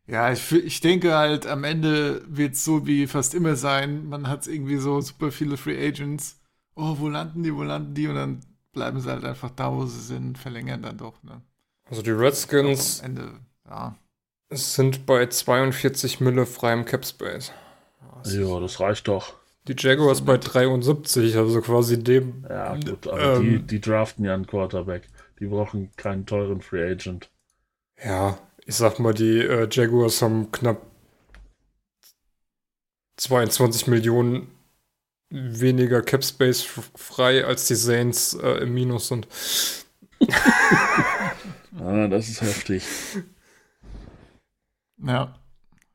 Ja, ich, ich denke halt, am Ende wird es so wie fast immer sein. Man hat irgendwie so super viele Free Agents. Oh, wo landen die, wo landen die? Und dann bleiben sie halt einfach da, wo sie sind, verlängern dann doch. Ne? Also die Redskins am Ende, ja. Sind bei 42 Mille freiem Cap Space. Ja, das reicht doch. Die Jaguars bei 73, also quasi dem. Ja, gut, aber ähm, die, die draften ja einen Quarterback. Die brauchen keinen teuren Free Agent. Ja, ich sag mal, die äh, Jaguars haben knapp 22 Millionen weniger Cap Space frei, als die Saints äh, im Minus sind. ah, das ist heftig. Ja,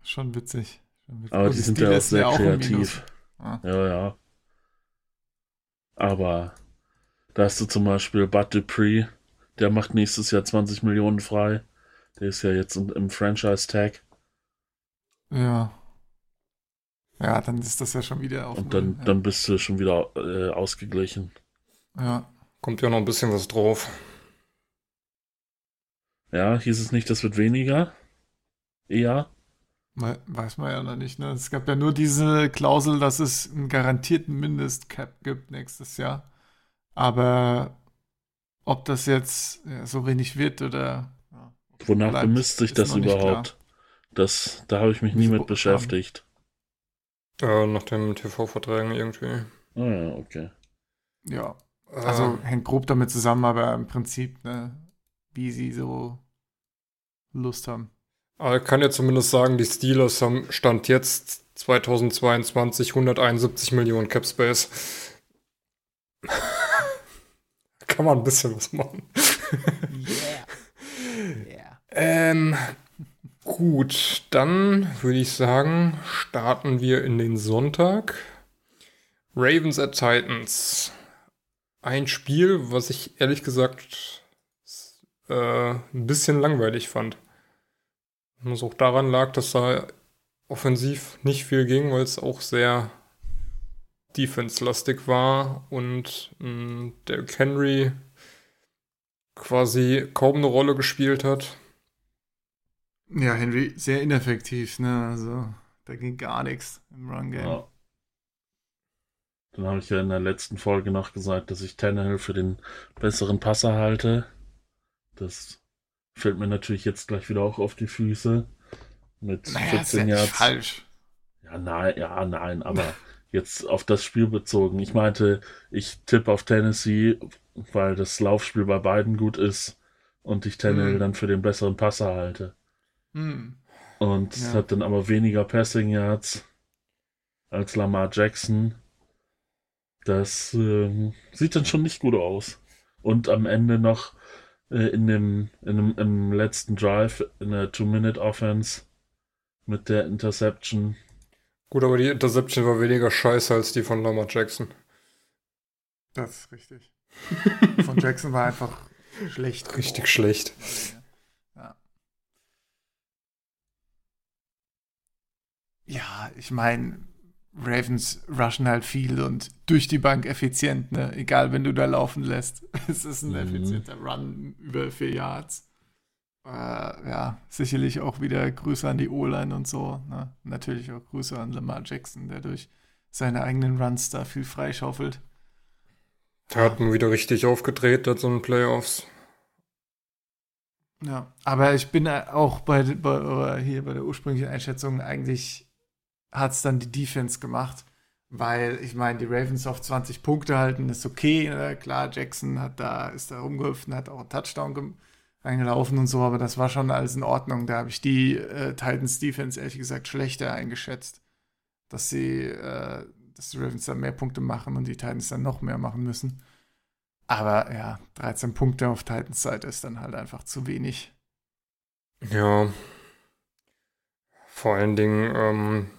schon witzig. Schon witzig. Aber die, die sind ja auch sehr auch kreativ. Ah. Ja, ja. Aber da hast du zum Beispiel Bud Dupree, der macht nächstes Jahr 20 Millionen frei. Der ist ja jetzt im Franchise-Tag. Ja. Ja, dann ist das ja schon wieder auf. Und dann, ja. dann bist du schon wieder äh, ausgeglichen. Ja. Kommt ja noch ein bisschen was drauf. Ja, hieß es nicht, das wird weniger? Eher? Weiß man ja noch nicht, ne? Es gab ja nur diese Klausel, dass es einen garantierten Mindestcap gibt nächstes Jahr. Aber ob das jetzt ja, so wenig wird oder. Ja, Wonach bemisst sich das überhaupt? Das, da habe ich mich nie mit beschäftigt. Äh, nach den TV-Verträgen irgendwie. Ah ja, okay. Ja. Also äh, hängt grob damit zusammen, aber im Prinzip, ne, wie sie so Lust haben. Ich kann ja zumindest sagen, die Steelers haben Stand jetzt 2022 171 Millionen Cap Space. kann man ein bisschen was machen. yeah. yeah. Ähm, Gut, dann würde ich sagen, starten wir in den Sonntag. Ravens at Titans. Ein Spiel, was ich ehrlich gesagt äh, ein bisschen langweilig fand. Was auch daran lag, dass da offensiv nicht viel ging, weil es auch sehr defense-lastig war und mh, der Henry quasi kaum eine Rolle gespielt hat. Ja, Henry sehr ineffektiv, ne? Also, da ging gar nichts im Run-Game. Ja. Dann habe ich ja in der letzten Folge noch gesagt, dass ich Tannehill für den besseren Passer halte. Das fällt mir natürlich jetzt gleich wieder auch auf die Füße. Mit naja, 14 Jahren. falsch. Ja, nein, ja, nein, aber jetzt auf das Spiel bezogen. Ich meinte, ich tippe auf Tennessee, weil das Laufspiel bei beiden gut ist und ich Tannehill mhm. dann für den besseren Passer halte. Hm. Und ja. hat dann aber weniger Passing Yards als Lamar Jackson. Das äh, sieht dann schon nicht gut aus. Und am Ende noch äh, in dem, in dem im letzten Drive in der Two-Minute-Offense mit der Interception. Gut, aber die Interception war weniger scheiße als die von Lamar Jackson. Das ist richtig. von Jackson war einfach schlecht. Richtig schlecht. Ja, ich meine, Ravens rushen halt viel und durch die Bank effizient, ne? Egal, wenn du da laufen lässt. es ist ein mhm. effizienter Run über vier Yards. Äh, ja, sicherlich auch wieder Grüße an die O-Line und so. Ne? Natürlich auch Grüße an Lamar Jackson, der durch seine eigenen Runs da viel freischaufelt. Der hat mal wieder richtig aufgedreht, da so einen Playoffs. Ja, aber ich bin auch bei, bei hier bei der ursprünglichen Einschätzung eigentlich hat es dann die Defense gemacht. Weil ich meine, die Ravens auf 20 Punkte halten, ist okay. Ne? Klar, Jackson hat da, ist da rumgehüpft hat auch einen Touchdown reingelaufen und so, aber das war schon alles in Ordnung. Da habe ich die äh, Titans Defense ehrlich gesagt schlechter eingeschätzt. Dass sie, äh, dass die Ravens dann mehr Punkte machen und die Titans dann noch mehr machen müssen. Aber ja, 13 Punkte auf Titans Seite ist dann halt einfach zu wenig. Ja. Vor allen Dingen, ähm,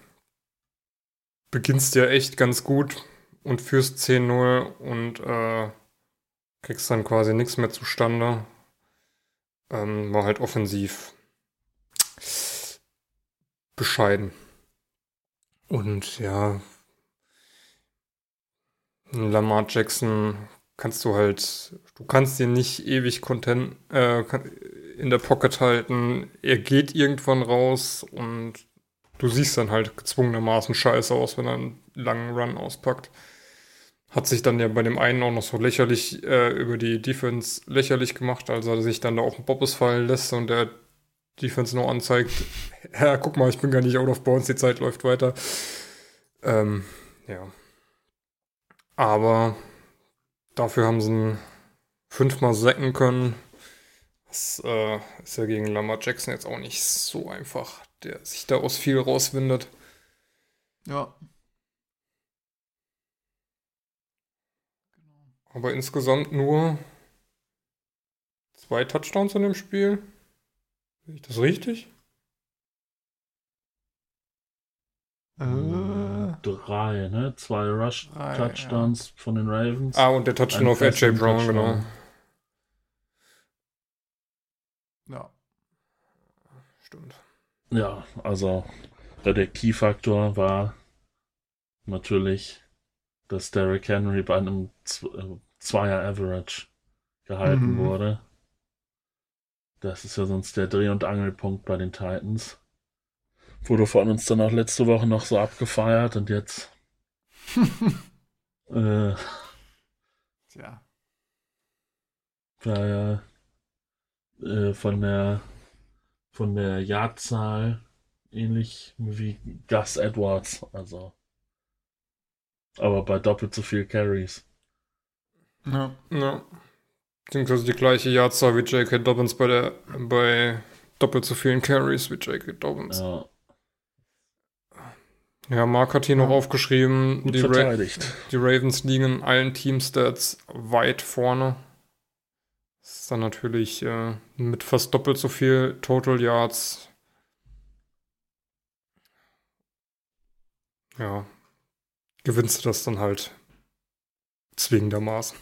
beginnst ja echt ganz gut und führst 10-0 und äh, kriegst dann quasi nichts mehr zustande. Ähm, war halt offensiv bescheiden. Und ja, Lamar Jackson kannst du halt, du kannst ihn nicht ewig content, äh, in der Pocket halten. Er geht irgendwann raus und du siehst dann halt gezwungenermaßen scheiße aus, wenn er einen langen Run auspackt. Hat sich dann ja bei dem einen auch noch so lächerlich äh, über die Defense lächerlich gemacht, als er sich dann da auf den Bobbes fallen lässt und der Defense nur anzeigt, ja, guck mal, ich bin gar nicht out of bounds, die Zeit läuft weiter. Ähm, ja. Aber dafür haben sie ihn fünfmal sacken können. Das äh, ist ja gegen Lamar Jackson jetzt auch nicht so einfach, der sich da aus viel rauswindet. Ja. Aber insgesamt nur zwei Touchdowns in dem Spiel. Sehe ich das richtig? Äh, drei, ne? Zwei Rush-Touchdowns ja. von den Ravens. Ah, und der Touchdown auf AJ Brown, genau. Ja. Stimmt. Ja, also der Key-Faktor war natürlich, dass Derrick Henry bei einem äh, Zweier-Average gehalten mhm. wurde. Das ist ja sonst der Dreh- und Angelpunkt bei den Titans. Wurde von uns dann auch letzte Woche noch so abgefeiert und jetzt. äh, Tja. War ja äh, von der von der Jahrzahl ähnlich wie Gus Edwards, also. Aber bei doppelt so viel Carries. Ja, ja. Beziehungsweise die gleiche Jahrzahl wie J.K. Dobbins bei der bei doppelt so vielen Carries wie J.K. Dobbins. Ja. Ja, Mark hat hier noch aufgeschrieben, die, Ra die, Ravens liegen in allen Teamstats weit vorne. Das ist dann natürlich äh, mit fast doppelt so viel Total Yards. Ja, gewinnst du das dann halt zwingendermaßen.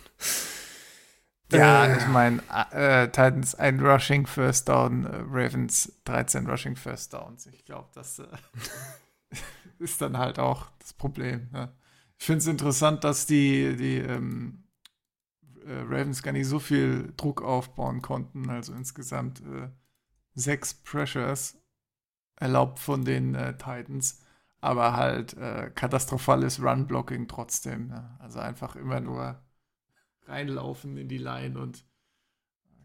Ja, äh. ich meine, äh, Titans ein Rushing First Down, äh, Ravens 13 Rushing First Downs. Ich glaube, das äh, ist dann halt auch das Problem. Ja. Ich finde es interessant, dass die, die ähm, äh, Ravens gar nicht so viel Druck aufbauen konnten. Also insgesamt äh, sechs Pressures erlaubt von den Titans aber halt äh, katastrophales Run-Blocking trotzdem. Ne? Also einfach immer nur reinlaufen in die Line und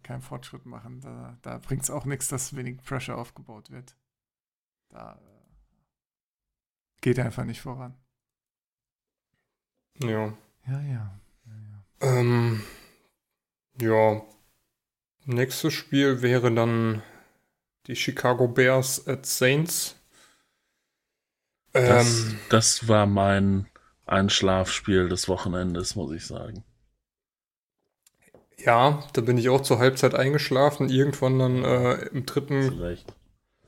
keinen Fortschritt machen. Da, da bringt es auch nichts, dass wenig Pressure aufgebaut wird. Da äh, geht einfach nicht voran. Ja. Ja, ja. Ähm, ja. Nächstes Spiel wäre dann die Chicago Bears at Saints. Das, ähm, das war mein Einschlafspiel des Wochenendes, muss ich sagen. Ja, da bin ich auch zur Halbzeit eingeschlafen, irgendwann dann äh, im dritten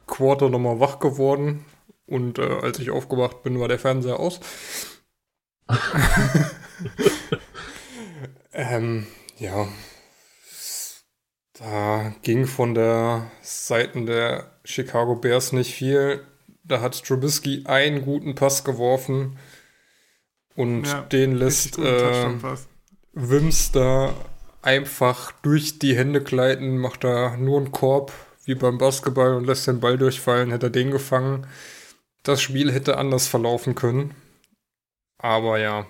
Quarter nochmal wach geworden und äh, als ich aufgewacht bin, war der Fernseher aus. ähm, ja, da ging von der Seite der Chicago Bears nicht viel. Da hat Trubisky einen guten Pass geworfen und ja, den lässt äh, Wims da einfach durch die Hände gleiten, macht da nur einen Korb wie beim Basketball und lässt den Ball durchfallen, hätte er den gefangen. Das Spiel hätte anders verlaufen können. Aber ja,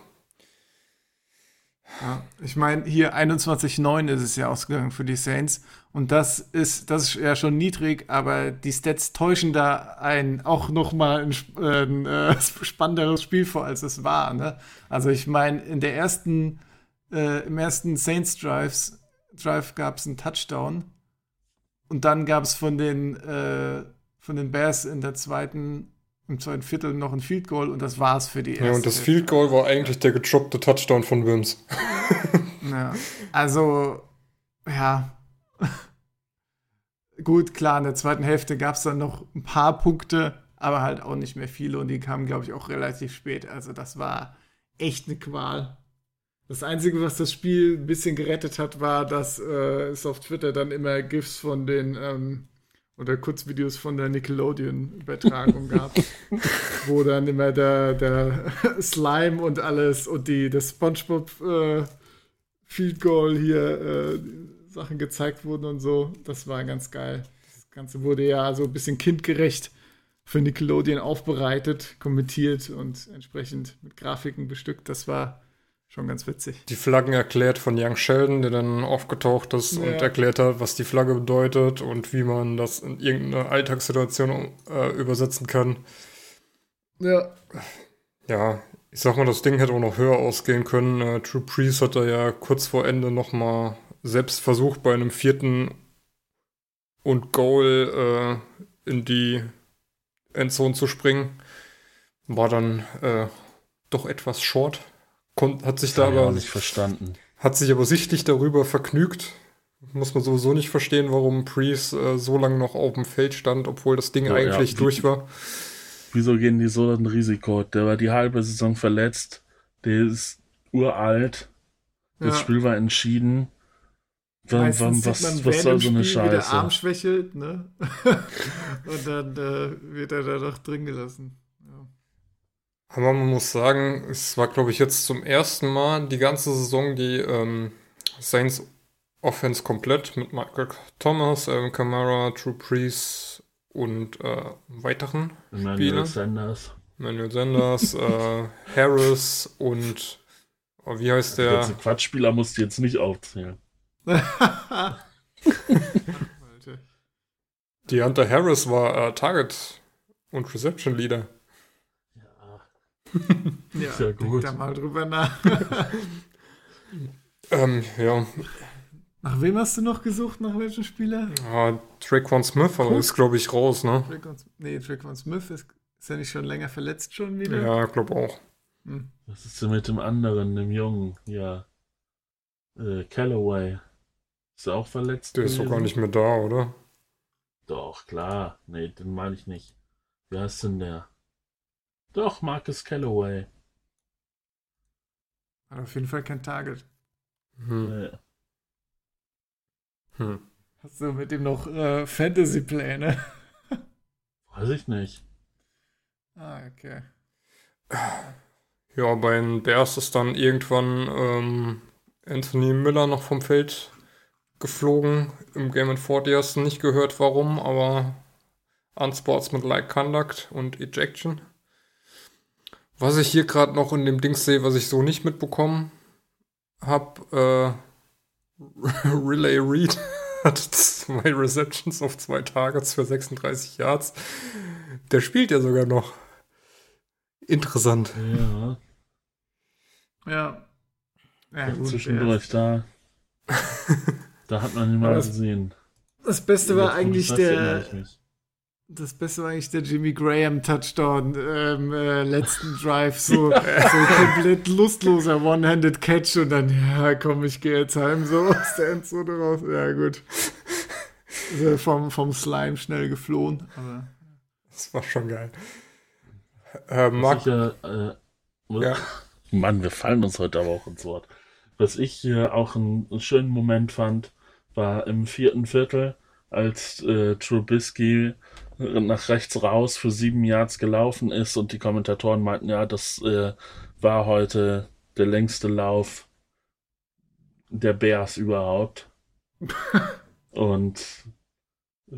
ja, ich meine, hier 21,9 ist es ja ausgegangen für die Saints. Und das ist, das ist ja schon niedrig, aber die Stats täuschen da ein auch noch mal ein, ein äh, spannenderes Spiel vor, als es war. Ne? Also ich meine, in der ersten, äh, im ersten Saints Drives, Drive gab es einen Touchdown. Und dann gab es von den, äh, von den Bears in der zweiten im zweiten Viertel noch ein Field Goal und das war's für die erste. Ja, und das Field Goal war eigentlich der gedroppte Touchdown von Wims. ja, also, ja. Gut, klar, in der zweiten Hälfte gab es dann noch ein paar Punkte, aber halt auch nicht mehr viele und die kamen, glaube ich, auch relativ spät. Also das war echt eine Qual. Das Einzige, was das Spiel ein bisschen gerettet hat, war, dass äh, es auf Twitter dann immer GIFs von den ähm, oder Kurzvideos von der Nickelodeon-Übertragung gab, wo dann immer der, der Slime und alles und die, das SpongeBob äh, Field Goal hier äh, Sachen gezeigt wurden und so. Das war ganz geil. Das Ganze wurde ja so ein bisschen kindgerecht für Nickelodeon aufbereitet, kommentiert und entsprechend mit Grafiken bestückt. Das war schon ganz witzig. Die Flaggen erklärt von Young Sheldon, der dann aufgetaucht ist ja. und erklärt hat, was die Flagge bedeutet und wie man das in irgendeine Alltagssituation äh, übersetzen kann. Ja. Ja, ich sag mal, das Ding hätte auch noch höher ausgehen können. Äh, True Priest hat da ja kurz vor Ende nochmal selbst versucht, bei einem vierten und Goal äh, in die Endzone zu springen. War dann äh, doch etwas short. Kon hat sich da aber nicht verstanden. Hat sich aber sichtlich darüber vergnügt. Muss man sowieso nicht verstehen, warum Priest äh, so lange noch auf dem Feld stand, obwohl das Ding ja, eigentlich ja, durch war. Wieso gehen die so ein Risiko? Der war die halbe Saison verletzt. Der ist uralt. Das ja. Spiel war entschieden. Warum, warum, was, man was soll so eine Spiel, Scheiße? Wie der Arm schwächelt, ne? Und dann äh, wird er da doch drin gelassen. Aber man muss sagen, es war, glaube ich, jetzt zum ersten Mal die ganze Saison die ähm, Saints Offense komplett mit Michael Thomas, Aaron Kamara, True Priest und äh, weiteren Spielern. Sanders. Manuel Sanders, äh, Harris und oh, wie heißt der? Der Quatschspieler musst du jetzt nicht aufzählen. Die Hunter Harris war äh, Target und Reception Leader. Ja. Sehr gut. da mal drüber nach. ähm, ja. Nach wem hast du noch gesucht? Nach welchem Spieler? Ah, Traquan Smith, aber ist, glaube ich, raus, ne? Traquan, nee, Traquan Smith ist, ist ja nicht schon länger verletzt schon wieder? Ja, glaube auch. Hm. Was ist denn mit dem anderen, dem Jungen? Ja. Äh, Callaway. Ist er auch verletzt? Der gewesen? ist doch gar nicht mehr da, oder? Doch, klar. Nee, den meine ich nicht. Wie heißt denn der? Doch, Marcus Calloway. Hat auf jeden Fall kein Target. Hm. Hm. Hast du mit ihm noch äh, Fantasy-Pläne? Weiß ich nicht. Ah, okay. Ja, bei den Bears ist dann irgendwann ähm, Anthony Miller noch vom Feld geflogen. Im Game and 40 hast du nicht gehört, warum, aber Unsportsmanlike Conduct und Ejection. Was ich hier gerade noch in dem Ding sehe, was ich so nicht mitbekommen habe, äh, Relay Reed hat zwei Receptions auf zwei Targets für 36 Yards. Der spielt ja sogar noch. Interessant. Ja. Ja. ja zwischendurch da. Da hat man ihn mal gesehen. Das Beste war eigentlich der. Das Beste war eigentlich der Jimmy Graham Touchdown ähm, äh, letzten Drive. So, so komplett lustloser One-Handed Catch und dann, ja, komm, ich gehe jetzt heim, so aus der Endzone raus. Ja, gut. Ist vom, vom Slime schnell geflohen. Aber. Das war schon geil. Äh, Marc, ich, äh, ja. Mann, wir fallen uns heute aber auch ins Wort. Was ich hier auch einen schönen Moment fand, war im vierten Viertel, als äh, Trubisky nach rechts raus für sieben Yards gelaufen ist und die Kommentatoren meinten, ja, das äh, war heute der längste Lauf der Bears überhaupt. und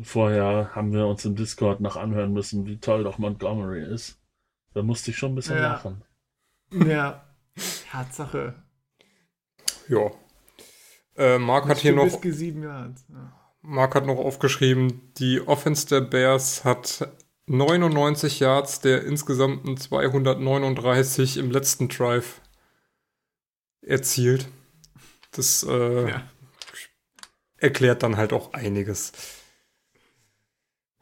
vorher haben wir uns im Discord noch anhören müssen, wie toll doch Montgomery ist. Da musste ich schon ein bisschen ja. lachen. Ja, Tatsache. Ja, äh, Mark hat hier noch. Ja. Mark hat noch aufgeschrieben, die Offense der Bears hat 99 Yards der insgesamten 239 im letzten Drive erzielt. Das äh, ja. erklärt dann halt auch einiges.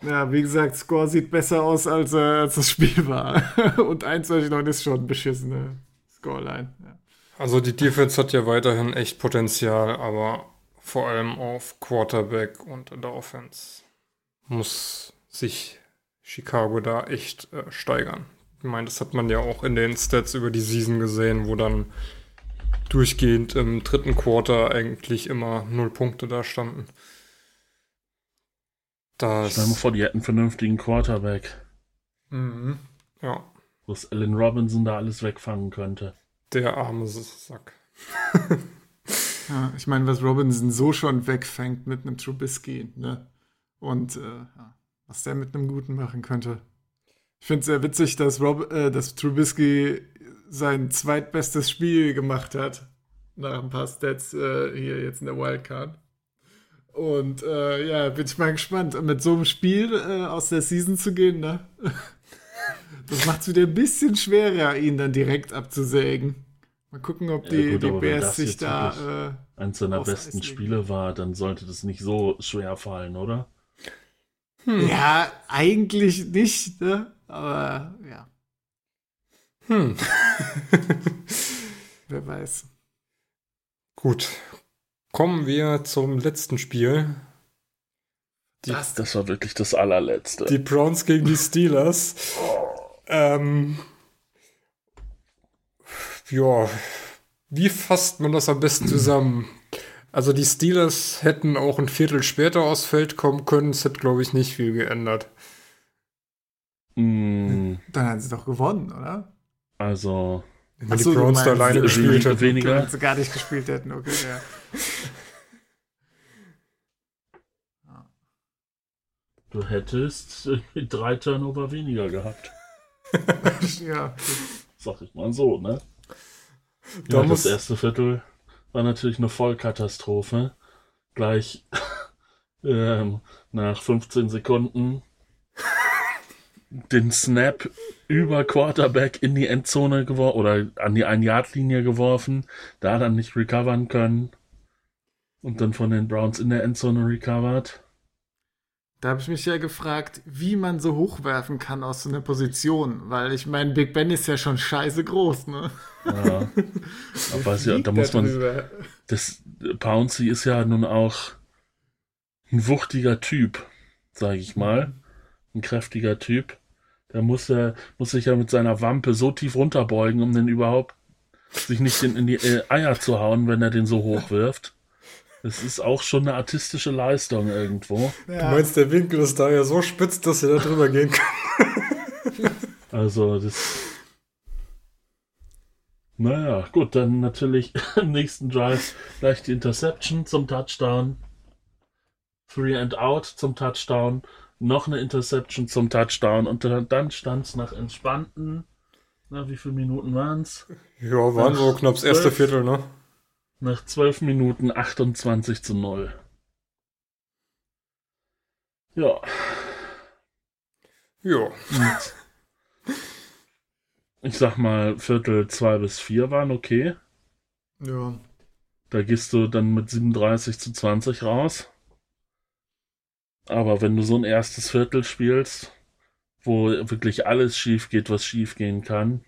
Ja, wie gesagt, Score sieht besser aus, als, äh, als das Spiel war. Und 21 ist schon beschissene Scoreline. Ja. Also die Defense hat ja weiterhin echt Potenzial, aber vor allem auf Quarterback und in der Offense muss sich Chicago da echt äh, steigern. Ich meine, das hat man ja auch in den Stats über die Season gesehen, wo dann durchgehend im dritten Quarter eigentlich immer null Punkte da standen. Das Stell dir mal vor, die hätten einen vernünftigen Quarterback. Mhm. Ja. Wo es Allen Robinson da alles wegfangen könnte. Der arme Sack. ja, ich meine, was Robinson so schon wegfängt mit einem Trubisky, ne? Und äh, was der mit einem Guten machen könnte. Ich finde es sehr witzig, dass, Rob, äh, dass Trubisky sein zweitbestes Spiel gemacht hat. Nach ein paar Stats äh, hier jetzt in der Wildcard. Und äh, ja, bin ich mal gespannt, mit so einem Spiel äh, aus der Season zu gehen, ne? Das macht es wieder ein bisschen schwerer, ihn dann direkt abzusägen. Mal gucken, ob die, ja, gut, die Bears sich da. Äh, eins seiner besten Spiele war, dann sollte das nicht so schwer fallen, oder? Hm. Ja, eigentlich nicht, ne? Aber ja. Hm. Wer weiß. Gut. Kommen wir zum letzten Spiel. Die, das, das war wirklich das allerletzte. Die Browns gegen die Steelers. Ähm, ja, wie fasst man das am besten zusammen? Also die Steelers hätten auch ein Viertel später aufs Feld kommen können. Es hätte, glaube ich, nicht viel geändert. Mm. Dann hätten sie doch gewonnen, oder? Also. Wenn die Browns da alleine gespielt hätten. Weniger. Wenn sie gar nicht gespielt hätten, okay, ja. Du hättest drei Turnover weniger gehabt. ja. Sag ich mal so, ne? Ja, das erste Viertel war natürlich eine Vollkatastrophe. Gleich ähm, nach 15 Sekunden den Snap über Quarterback in die Endzone geworfen oder an die Ein-Yard-Linie geworfen, da dann nicht recovern können und dann von den Browns in der Endzone recovered. Da habe ich mich ja gefragt, wie man so hochwerfen kann aus so einer Position, weil ich meine, Big Ben ist ja schon scheiße groß, ne? Ja. Aber ja, da muss man. Das Pouncy ist ja nun auch ein wuchtiger Typ, sage ich mal. Ein kräftiger Typ. Der muss, äh, muss sich ja mit seiner Wampe so tief runterbeugen, um den überhaupt sich nicht in, in die äh, Eier zu hauen, wenn er den so hoch wirft. Das ist auch schon eine artistische Leistung irgendwo. Ja. Du meinst, der Winkel ist da ja so spitz, dass er da drüber gehen kann. also, das. Naja, gut, dann natürlich im nächsten Drive gleich die Interception zum Touchdown. Three and out zum Touchdown. Noch eine Interception zum Touchdown. Und dann stand es nach entspannten. Na, wie viele Minuten waren es? Ja, waren so knapp das erste Viertel, ne? Nach 12 Minuten 28 zu 0. Ja. Ja. ich sag mal, Viertel 2 bis 4 waren okay. Ja. Da gehst du dann mit 37 zu 20 raus. Aber wenn du so ein erstes Viertel spielst, wo wirklich alles schief geht, was schief gehen kann,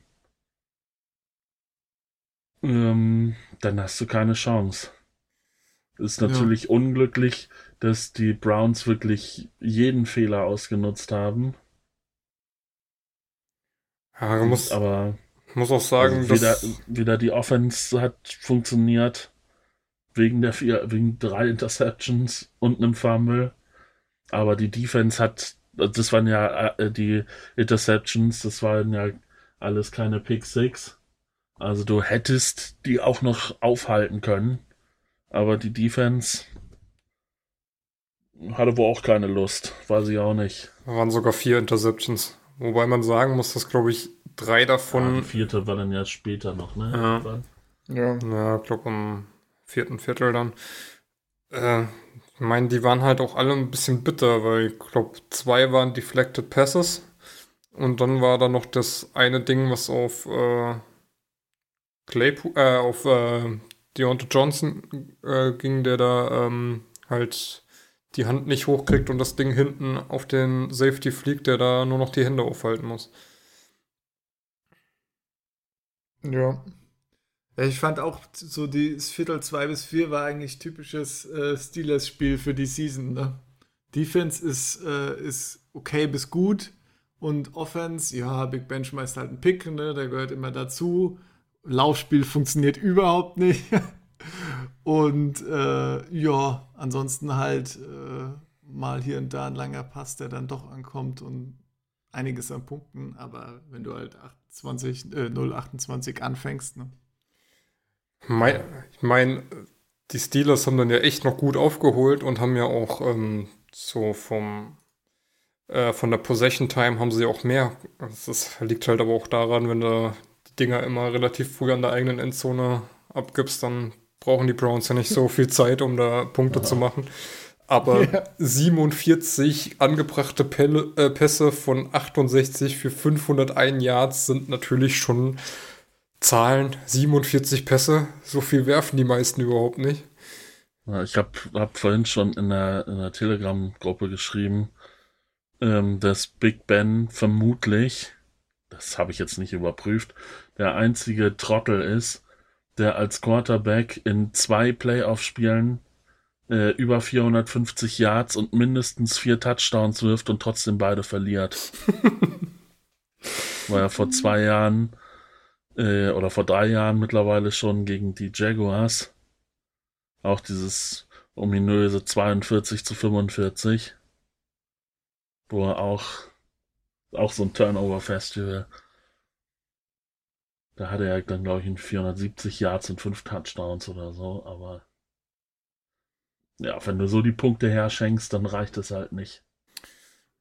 ähm, dann hast du keine Chance. Ist natürlich ja. unglücklich, dass die Browns wirklich jeden Fehler ausgenutzt haben. Ja, man muss, aber muss auch sagen, also weder, weder die Offense hat funktioniert wegen der vier, wegen drei Interceptions und einem Fumble, aber die Defense hat, das waren ja äh, die Interceptions, das waren ja alles keine Pick Six. Also du hättest die auch noch aufhalten können, aber die Defense hatte wohl auch keine Lust, weiß ich auch nicht. Da waren sogar vier Interceptions. Wobei man sagen muss, dass glaube ich drei davon. Ja, die vierte war dann ja später noch, ne? Ja. Ja, ja ich glaube am vierten Viertel dann. Äh, ich meine, die waren halt auch alle ein bisschen bitter, weil ich glaube, zwei waren Deflected Passes. Und dann war da noch das eine Ding, was auf äh, Claypool, äh, auf äh, Deontay Johnson äh, ging, der da ähm, halt die Hand nicht hochkriegt und das Ding hinten auf den Safety fliegt, der da nur noch die Hände aufhalten muss. Ja. Ich fand auch so das Viertel 2 bis 4 war eigentlich typisches äh, Steelers-Spiel für die Season. Ne? Defense ist, äh, ist okay bis gut. Und Offense, ja, Big Ben schmeißt halt einen Pick, ne, der gehört immer dazu. Laufspiel funktioniert überhaupt nicht. und äh, ja, ansonsten halt äh, mal hier und da ein langer Pass, der dann doch ankommt und einiges an Punkten. Aber wenn du halt 28, äh, 028 anfängst, ne? Mein, ich meine, die Steelers haben dann ja echt noch gut aufgeholt und haben ja auch ähm, so vom äh, von der Possession Time haben sie auch mehr. Das liegt halt aber auch daran, wenn du Dinger immer relativ früh an der eigenen Endzone abgibst, dann brauchen die Browns ja nicht so viel Zeit, um da Punkte ja. zu machen. Aber ja. 47 angebrachte Pelle, äh, Pässe von 68 für 501 Yards sind natürlich schon Zahlen. 47 Pässe, so viel werfen die meisten überhaupt nicht. Ich habe hab vorhin schon in der, in der Telegram-Gruppe geschrieben, ähm, dass Big Ben vermutlich, das habe ich jetzt nicht überprüft, der einzige Trottel ist, der als Quarterback in zwei Playoff-Spielen äh, über 450 Yards und mindestens vier Touchdowns wirft und trotzdem beide verliert. War ja vor zwei Jahren äh, oder vor drei Jahren mittlerweile schon gegen die Jaguars auch dieses ominöse 42 zu 45 wo er auch, auch so ein Turnover-Festival. Da hatte er dann, glaube ich, in 470 Yards und 5 Touchdowns oder so, aber ja, wenn du so die Punkte herschenkst, dann reicht es halt nicht.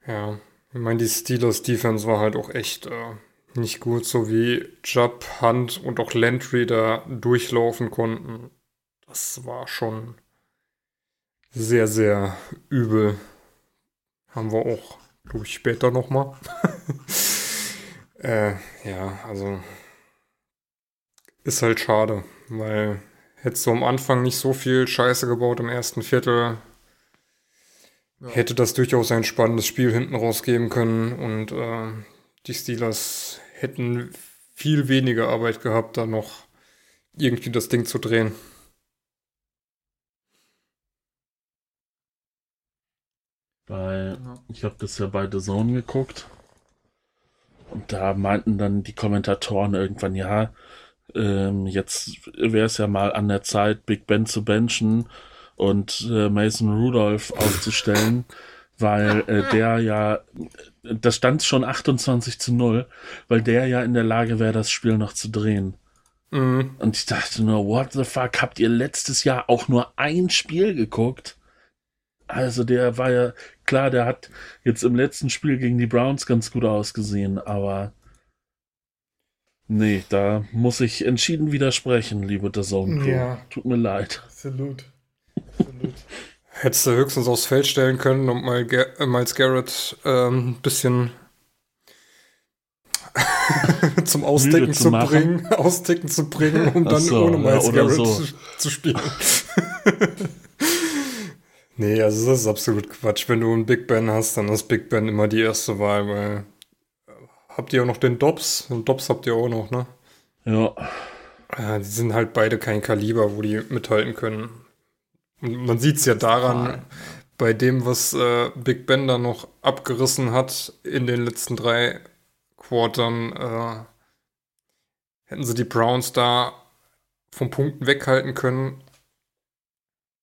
Ja, ich meine, die Steelers Defense war halt auch echt äh, nicht gut, so wie Jubb, Hunt und auch Landry da durchlaufen konnten. Das war schon sehr, sehr übel. Haben wir auch, glaube ich, später nochmal. äh, ja, also ist halt schade, weil hättest du am Anfang nicht so viel Scheiße gebaut im ersten Viertel, ja. hätte das durchaus ein spannendes Spiel hinten rausgeben können und äh, die Steelers hätten viel weniger Arbeit gehabt, da noch irgendwie das Ding zu drehen. Weil ich habe das ja bei The Zone geguckt. Und da meinten dann die Kommentatoren irgendwann, ja, ähm, jetzt wäre es ja mal an der Zeit, Big Ben zu benchen und äh, Mason Rudolph aufzustellen, weil äh, der ja, das stand schon 28 zu 0, weil der ja in der Lage wäre, das Spiel noch zu drehen. Mhm. Und ich dachte nur, what the fuck, habt ihr letztes Jahr auch nur ein Spiel geguckt? Also der war ja, klar, der hat jetzt im letzten Spiel gegen die Browns ganz gut ausgesehen, aber nee, da muss ich entschieden widersprechen, liebe der Zone. Ja. Tut mir leid. Absolut. Absolut. Hättest du höchstens aufs Feld stellen können und mal Ger äh, Miles Garrett ein ähm, bisschen zum Austicken zu, zu bringen, Austicken zu bringen, um dann so, ohne Miles ja, Garrett so. zu, zu spielen. Nee, also das ist absolut Quatsch. Wenn du einen Big Ben hast, dann ist Big Ben immer die erste Wahl, weil äh, habt ihr auch noch den Dobbs? Den Dobbs habt ihr auch noch, ne? Ja. ja die sind halt beide kein Kaliber, wo die mithalten können. Und man sieht es ja daran, bei dem, was äh, Big Ben da noch abgerissen hat in den letzten drei Quartern, äh, hätten sie die Browns da vom Punkten weghalten können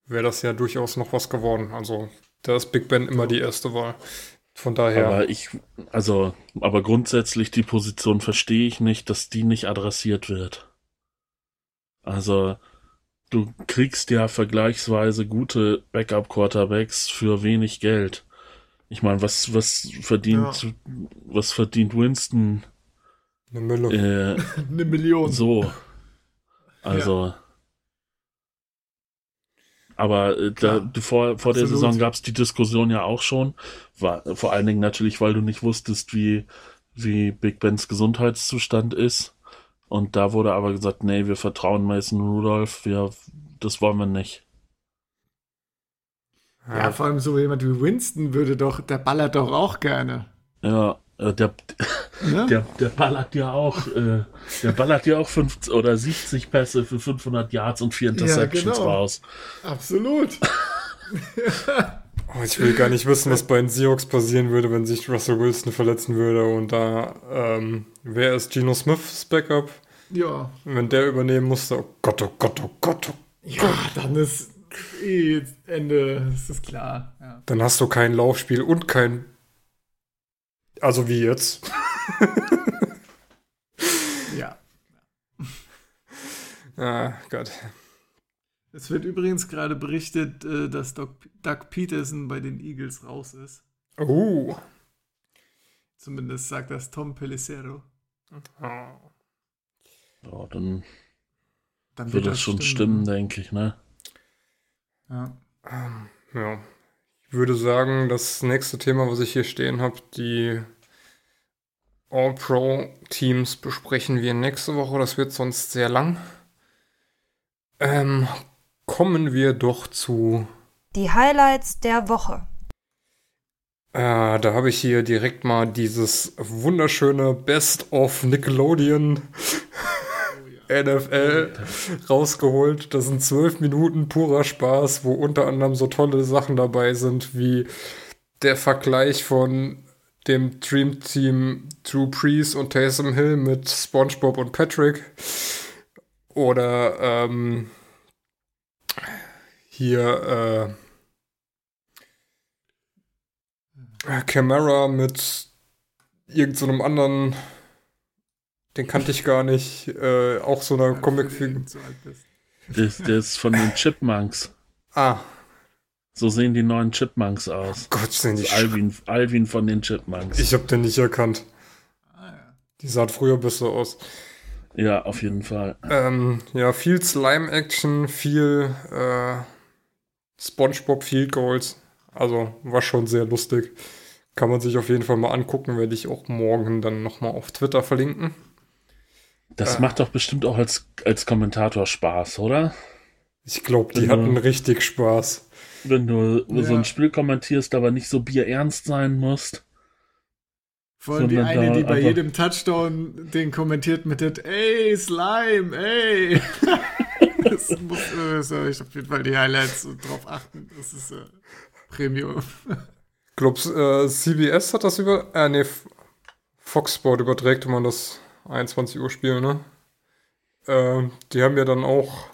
wäre das ja durchaus noch was geworden. Also da ist Big Ben immer die erste Wahl. Von daher. Aber ich, also, aber grundsätzlich die Position verstehe ich nicht, dass die nicht adressiert wird. Also, du kriegst ja vergleichsweise gute Backup-Quarterbacks für wenig Geld. Ich meine, was, was verdient, ja. was verdient Winston? Eine Million. Äh, Eine Million. So. Also. Ja. Aber äh, da, vor, vor der Saison gab es die Diskussion ja auch schon. War, vor allen Dingen natürlich, weil du nicht wusstest, wie, wie Big Bens Gesundheitszustand ist. Und da wurde aber gesagt, nee, wir vertrauen Mason Rudolph, wir, das wollen wir nicht. Ja, vor allem so jemand wie Winston würde doch, der ballert doch auch gerne. Ja, der, ja? der, der ballert ja auch, äh, der ballert ja auch 50 oder 70 Pässe für 500 Yards und 4 Interceptions ja, genau. raus. Absolut. Oh, ich will gar nicht wissen, was bei den Seahawks passieren würde, wenn sich Russell Wilson verletzen würde. Und da, ähm, wer ist Geno Smiths Backup? Ja. Wenn der übernehmen musste, oh Gott, oh Gott, oh Gott, oh Ja, dann ist eh Ende, das ist klar. Ja. Dann hast du kein Laufspiel und kein. Also wie jetzt? ja. Ah, Gott. Es wird übrigens gerade berichtet, äh, dass Doc, Doug Peterson bei den Eagles raus ist. Oh. Zumindest sagt das Tom Pelissero. Oh. Ja, dann Dann wird das schon stimmen, denke ich, ne? Ja. Ja. Ich würde sagen, das nächste Thema, was ich hier stehen habe, die All-Pro-Teams besprechen wir nächste Woche. Das wird sonst sehr lang. Ähm, kommen wir doch zu. Die Highlights der Woche. Äh, da habe ich hier direkt mal dieses wunderschöne Best of Nickelodeon NFL rausgeholt. Das sind zwölf Minuten purer Spaß, wo unter anderem so tolle Sachen dabei sind, wie der Vergleich von dem Dream Team Drew Priest und Taysom Hill mit SpongeBob und Patrick. Oder ähm, hier äh, Camara mit irgendeinem so anderen, den kannte ich gar nicht, äh, auch so einer Comicfigur. Der, ist- der ist von den Chipmunks. Ah, So sehen die neuen Chipmunks aus. Gott, sind die Also Alvin, Alvin von den Chipmunks. Ich hab den nicht erkannt. Ah, ja. Die sah früher besser aus. ja, auf jeden Fall. Ähm, ja, viel Slime-Action, viel äh, SpongeBob Field Goals. Also war schon sehr lustig. Kann man sich auf jeden Fall mal angucken, werde ich auch morgen dann nochmal auf Twitter verlinken. Das Äh. macht doch bestimmt auch als, als Kommentator Spaß, oder? Ich glaube, die hatten richtig Spaß. Wenn du so Ja. ein Spiel kommentierst, aber nicht so bierernst sein musst. Vor allem die eine, die bei jedem Touchdown den kommentiert mit der Ey, Slime, ey. das muss, äh, soll ich auf jeden Fall die Highlights so drauf achten. Das ist äh, Premium. Glaubst äh, CBS hat das über. Äh, nee, Fox Sport überträgt immer das 21 Uhr Spiel, ne? Äh, die haben ja dann auch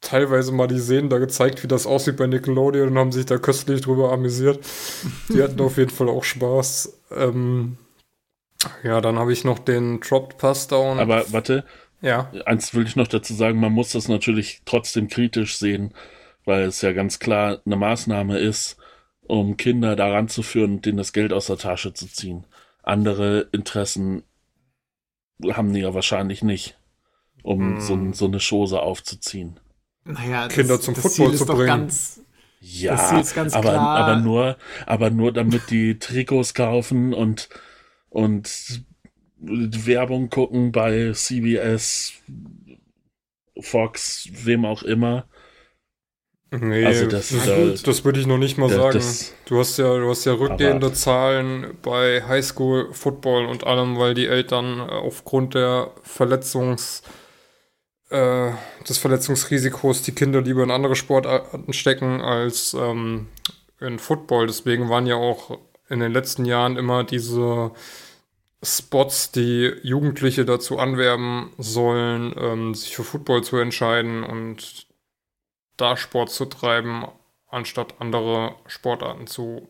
teilweise mal die Szenen da gezeigt, wie das aussieht bei Nickelodeon und haben sich da köstlich drüber amüsiert. Die hatten auf jeden Fall auch Spaß. Ähm, ja, dann habe ich noch den Dropped Pass Down. Aber warte, ja, eins will ich noch dazu sagen, man muss das natürlich trotzdem kritisch sehen, weil es ja ganz klar eine Maßnahme ist, um Kinder daran zu führen und denen das Geld aus der Tasche zu ziehen. Andere Interessen haben die ja wahrscheinlich nicht, um Hm. so, so eine Chose aufzuziehen. Naja, Kinder zum Football Ziel ist zu doch bringen. Ganz, Ja, Das Ziel ist ganz aber, klar. aber nur, aber nur damit die Trikots kaufen und, und Werbung gucken bei CBS, Fox, wem auch immer. Nee, Also das- da- das würde ich noch nicht mal Da- sagen. Du hast ja, du hast ja rückgehende Aber- Zahlen bei Highschool Football und allem, weil die Eltern äh, aufgrund der Verletzungs äh, des Verletzungsrisikos die Kinder lieber in andere Sportarten stecken als ähm, in Football. Deswegen waren ja auch in den letzten Jahren immer diese Spots, die Jugendliche dazu anwerben sollen, ähm, sich für Football zu entscheiden und da Sport zu treiben, anstatt andere Sportarten zu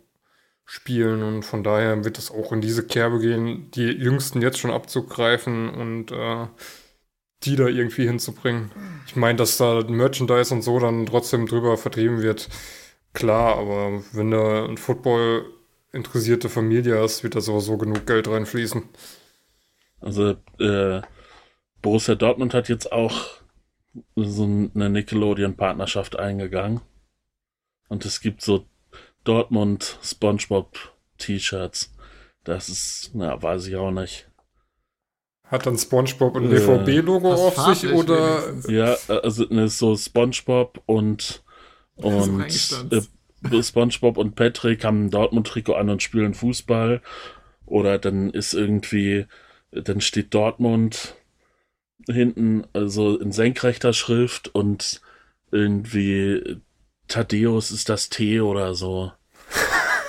spielen. Und von daher wird es auch in diese Kerbe gehen, die Jüngsten jetzt schon abzugreifen und äh, die da irgendwie hinzubringen. Ich meine, dass da Merchandise und so dann trotzdem drüber vertrieben wird, klar, aber wenn da ein Football interessierte Familie hast, wird da sowieso genug Geld reinfließen. Also äh, Borussia Dortmund hat jetzt auch so eine Nickelodeon-Partnerschaft eingegangen. Und es gibt so Dortmund SpongeBob T-Shirts. Das ist, na, weiß ich auch nicht. Hat dann SpongeBob ein Äh, BVB-Logo auf sich oder wenigstens. Ja, also ne, so SpongeBob und und äh, SpongeBob und Patrick haben ein Dortmund-Trikot an und spielen Fußball. Oder dann ist irgendwie, dann steht Dortmund hinten, also in senkrechter Schrift und irgendwie Thaddeus ist das T oder so.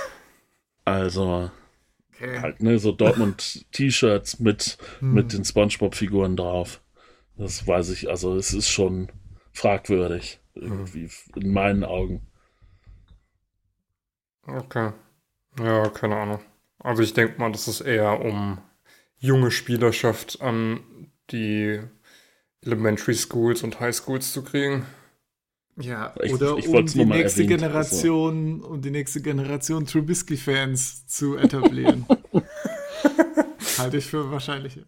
Also, Okay. halt, ne, so Dortmund-T-Shirts mit, Hm. mit den Spongebob-Figuren drauf. Das weiß ich, also es ist schon fragwürdig. Irgendwie, in meinen Augen. Okay. Ja, keine Ahnung. Also ich denke mal, das ist eher um junge Spielerschaft an die Elementary Schools und High Schools zu kriegen. Ja, Ich- oder ich um wollt's die nur mal nächste erwähnt, Generation, um die nächste Generation Trubisky-Fans zu etablieren. Halte ich für wahrscheinlich.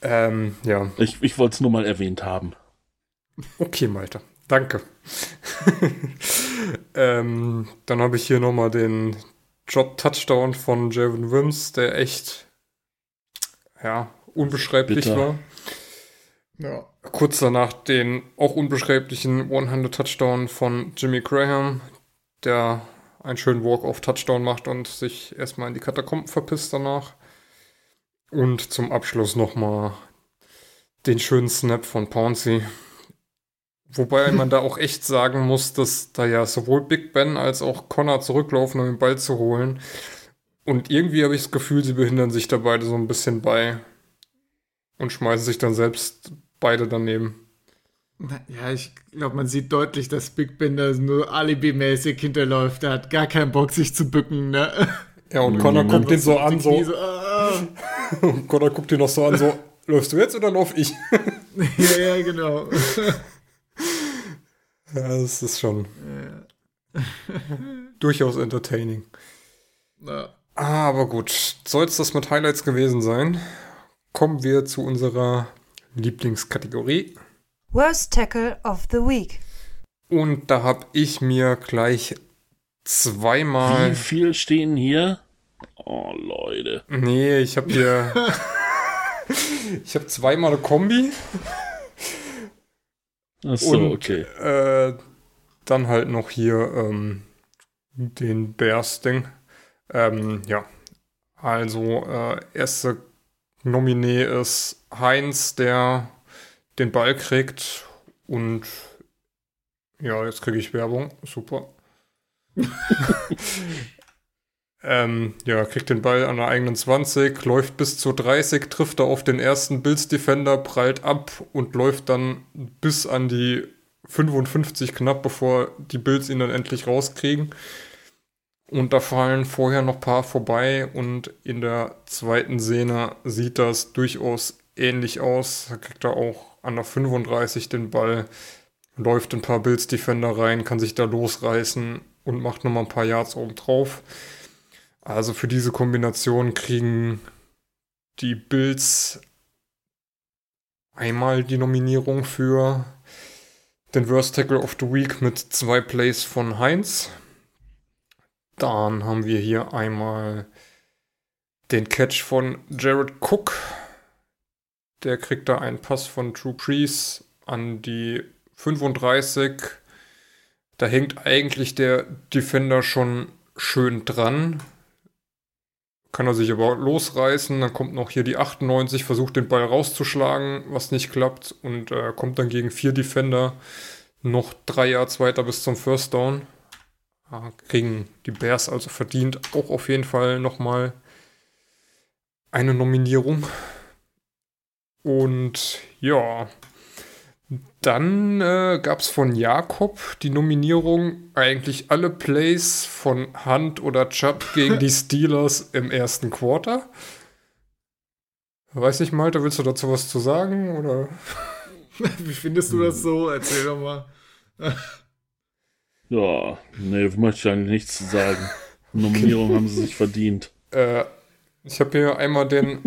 Ähm, ja. Ich, ich wollte es nur mal erwähnt haben. Okay, Malte. Danke. ähm, dann habe ich hier nochmal den Drop-Touchdown von Javon Wims, der echt, ja, unbeschreiblich Bitter. war. Ja. Kurz danach den auch unbeschreiblichen One-Handed-Touchdown von Jimmy Graham, der einen schönen Walk-Off-Touchdown macht und sich erstmal in die Katakomben verpisst danach. Und zum Abschluss nochmal den schönen Snap von Pouncy. Wobei man da auch echt sagen muss, dass da ja sowohl Big Ben als auch Connor zurücklaufen, um den Ball zu holen. Und irgendwie habe ich das Gefühl, sie behindern sich da beide so ein bisschen bei und schmeißen sich dann selbst beide daneben. Ja, ich glaube, man sieht deutlich, dass Big Ben da nur alibimäßig hinterläuft. Er hat gar keinen Bock, sich zu bücken, ne? Ja, und Mhm. Connor guckt den so an, Knie so. ah. Und Connor guckt ihn noch so an, so. Läufst du jetzt oder lauf ich? ja, ja, genau. Ja, das ist schon Ja. durchaus entertaining. Ja. Ah, aber gut. Soll es das mit Highlights gewesen sein? Kommen wir zu unserer Lieblingskategorie. Worst Tackle of the Week. Und da habe ich mir gleich zweimal. Wie viel stehen hier? Oh, Leute. Nee, ich habe hier. ich habe zweimal eine Kombi. Achso, Und okay. äh, dann halt noch hier ähm, den Bears-Ding. Ähm, ja. Also, äh, erste Nominee ist Heinz, der den Ball kriegt. Und ja, jetzt kriege ich Werbung. Super. ähm, ja, kriegt den Ball an der eigenen 20, läuft bis zur 30, trifft er auf den ersten Bills-Defender, prallt ab und läuft dann bis an die 55 knapp, bevor die Bills ihn dann endlich rauskriegen. Und da fallen vorher noch paar vorbei und in der zweiten Szene sieht das durchaus ähnlich aus. Da kriegt er auch an der 35 den Ball, läuft ein paar Bills-Defender rein, kann sich da losreißen und macht nochmal ein paar Yards oben drauf. Also für diese Kombination kriegen die Bills einmal die Nominierung für den Worst Tackle of the Week mit zwei Plays von Heinz. Dann haben wir hier einmal den Catch von Jared Cook. Der kriegt da einen Pass von Drew Brees an die 35. Da hängt eigentlich der Defender schon schön dran. Kann er sich aber losreißen. Dann kommt noch hier die 98, versucht den Ball rauszuschlagen, was nicht klappt. Und äh, kommt dann gegen vier Defender noch drei Yards weiter bis zum First Down. Ja, kriegen die Bears also verdient auch auf jeden Fall nochmal eine Nominierung. Und ja, dann äh, gab es von Jakob die Nominierung eigentlich alle Plays von Hunt oder Chubb gegen die Steelers im ersten Quarter. Weiß nicht, Malte, willst du dazu was zu sagen? Oder? Wie findest du das so? Erzähl doch mal. Ja, nee, möchte ich eigentlich nichts zu sagen. Nominierung haben sie sich verdient. Äh, ich habe hier einmal den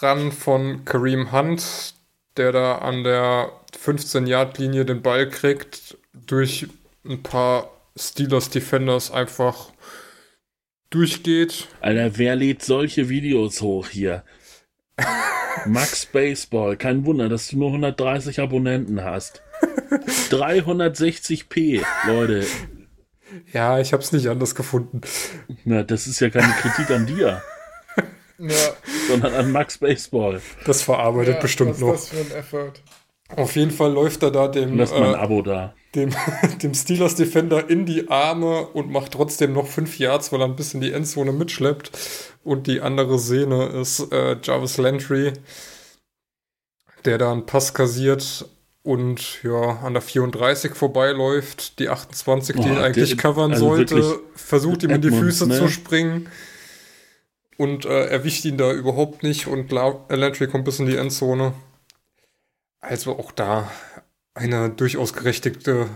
Run von Kareem Hunt, der da an der 15-Yard-Linie den Ball kriegt, durch ein paar Steelers-Defenders einfach durchgeht. Alter, wer lädt solche Videos hoch hier? Max Baseball, kein Wunder, dass du nur 130 Abonnenten hast. 360p, Leute. Ja, ich habe es nicht anders gefunden. Na, das ist ja keine Kritik an dir, Ja, sondern an Max Baseball. Das verarbeitet bestimmt was noch. das für ein Effort? Auf jeden Fall läuft er da dem, Lässt mal ein äh, Abo da. dem, dem Steelers Defender in die Arme und macht trotzdem noch fünf Yards, weil er ein bisschen die Endzone mitschleppt. Und die andere Szene ist äh, Jarvis Landry, der da einen Pass kassiert und ja, an der 34 vorbeiläuft, die 28, die Boah, ihn eigentlich der- covern also sollte, versucht ihm in die Füße ne? zu springen und äh, erwischt ihn da überhaupt nicht und La Landry kommt bis in die Endzone. Also auch da eine durchaus gerechtigte,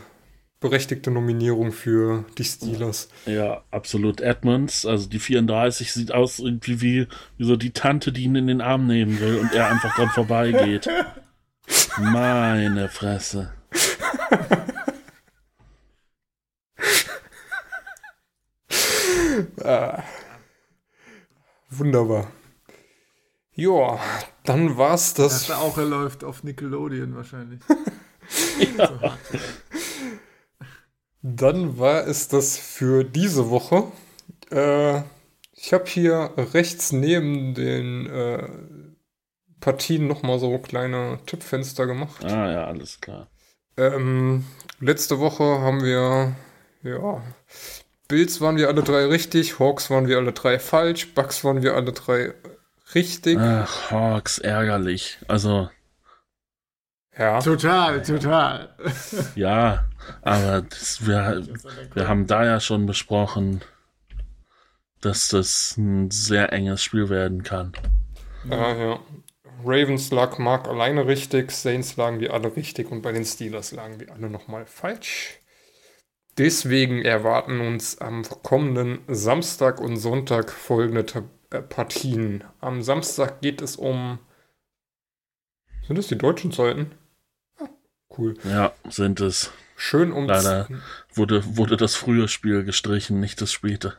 berechtigte Nominierung für die Steelers. Ja, absolut. Edmonds, also die 34, sieht aus irgendwie wie, wie so die Tante, die ihn in den Arm nehmen will und er einfach dran vorbeigeht. Meine Fresse. Ah. Wunderbar. Ja, dann war's das. Das auch er läuft auf Nickelodeon wahrscheinlich. Dann war es das für diese Woche. Äh, ich habe hier rechts neben den äh, Partien nochmal so kleine Tippfenster gemacht. Ah ja, alles klar. Ähm, letzte Woche haben wir, ja, Bills waren wir alle drei richtig, Hawks waren wir alle drei falsch, Bucks waren wir alle drei richtig. Ach, Hawks, ärgerlich. Also, Ja, Total, total. ja, aber das, wir, wir haben da ja schon besprochen, dass das ein sehr enges Spiel werden kann. ja, ja. Ravens lag Mark alleine richtig, Saints lagen wir alle richtig und bei den Steelers lagen wir alle nochmal falsch. Deswegen erwarten uns am kommenden Samstag und Sonntag folgende Ta- äh, Partien. Am Samstag geht es um. Sind das die deutschen Zeiten? Ah, Cool. Ja, sind es. Schön um. Leider. Wurde, wurde das frühe Spiel gestrichen, nicht das späte.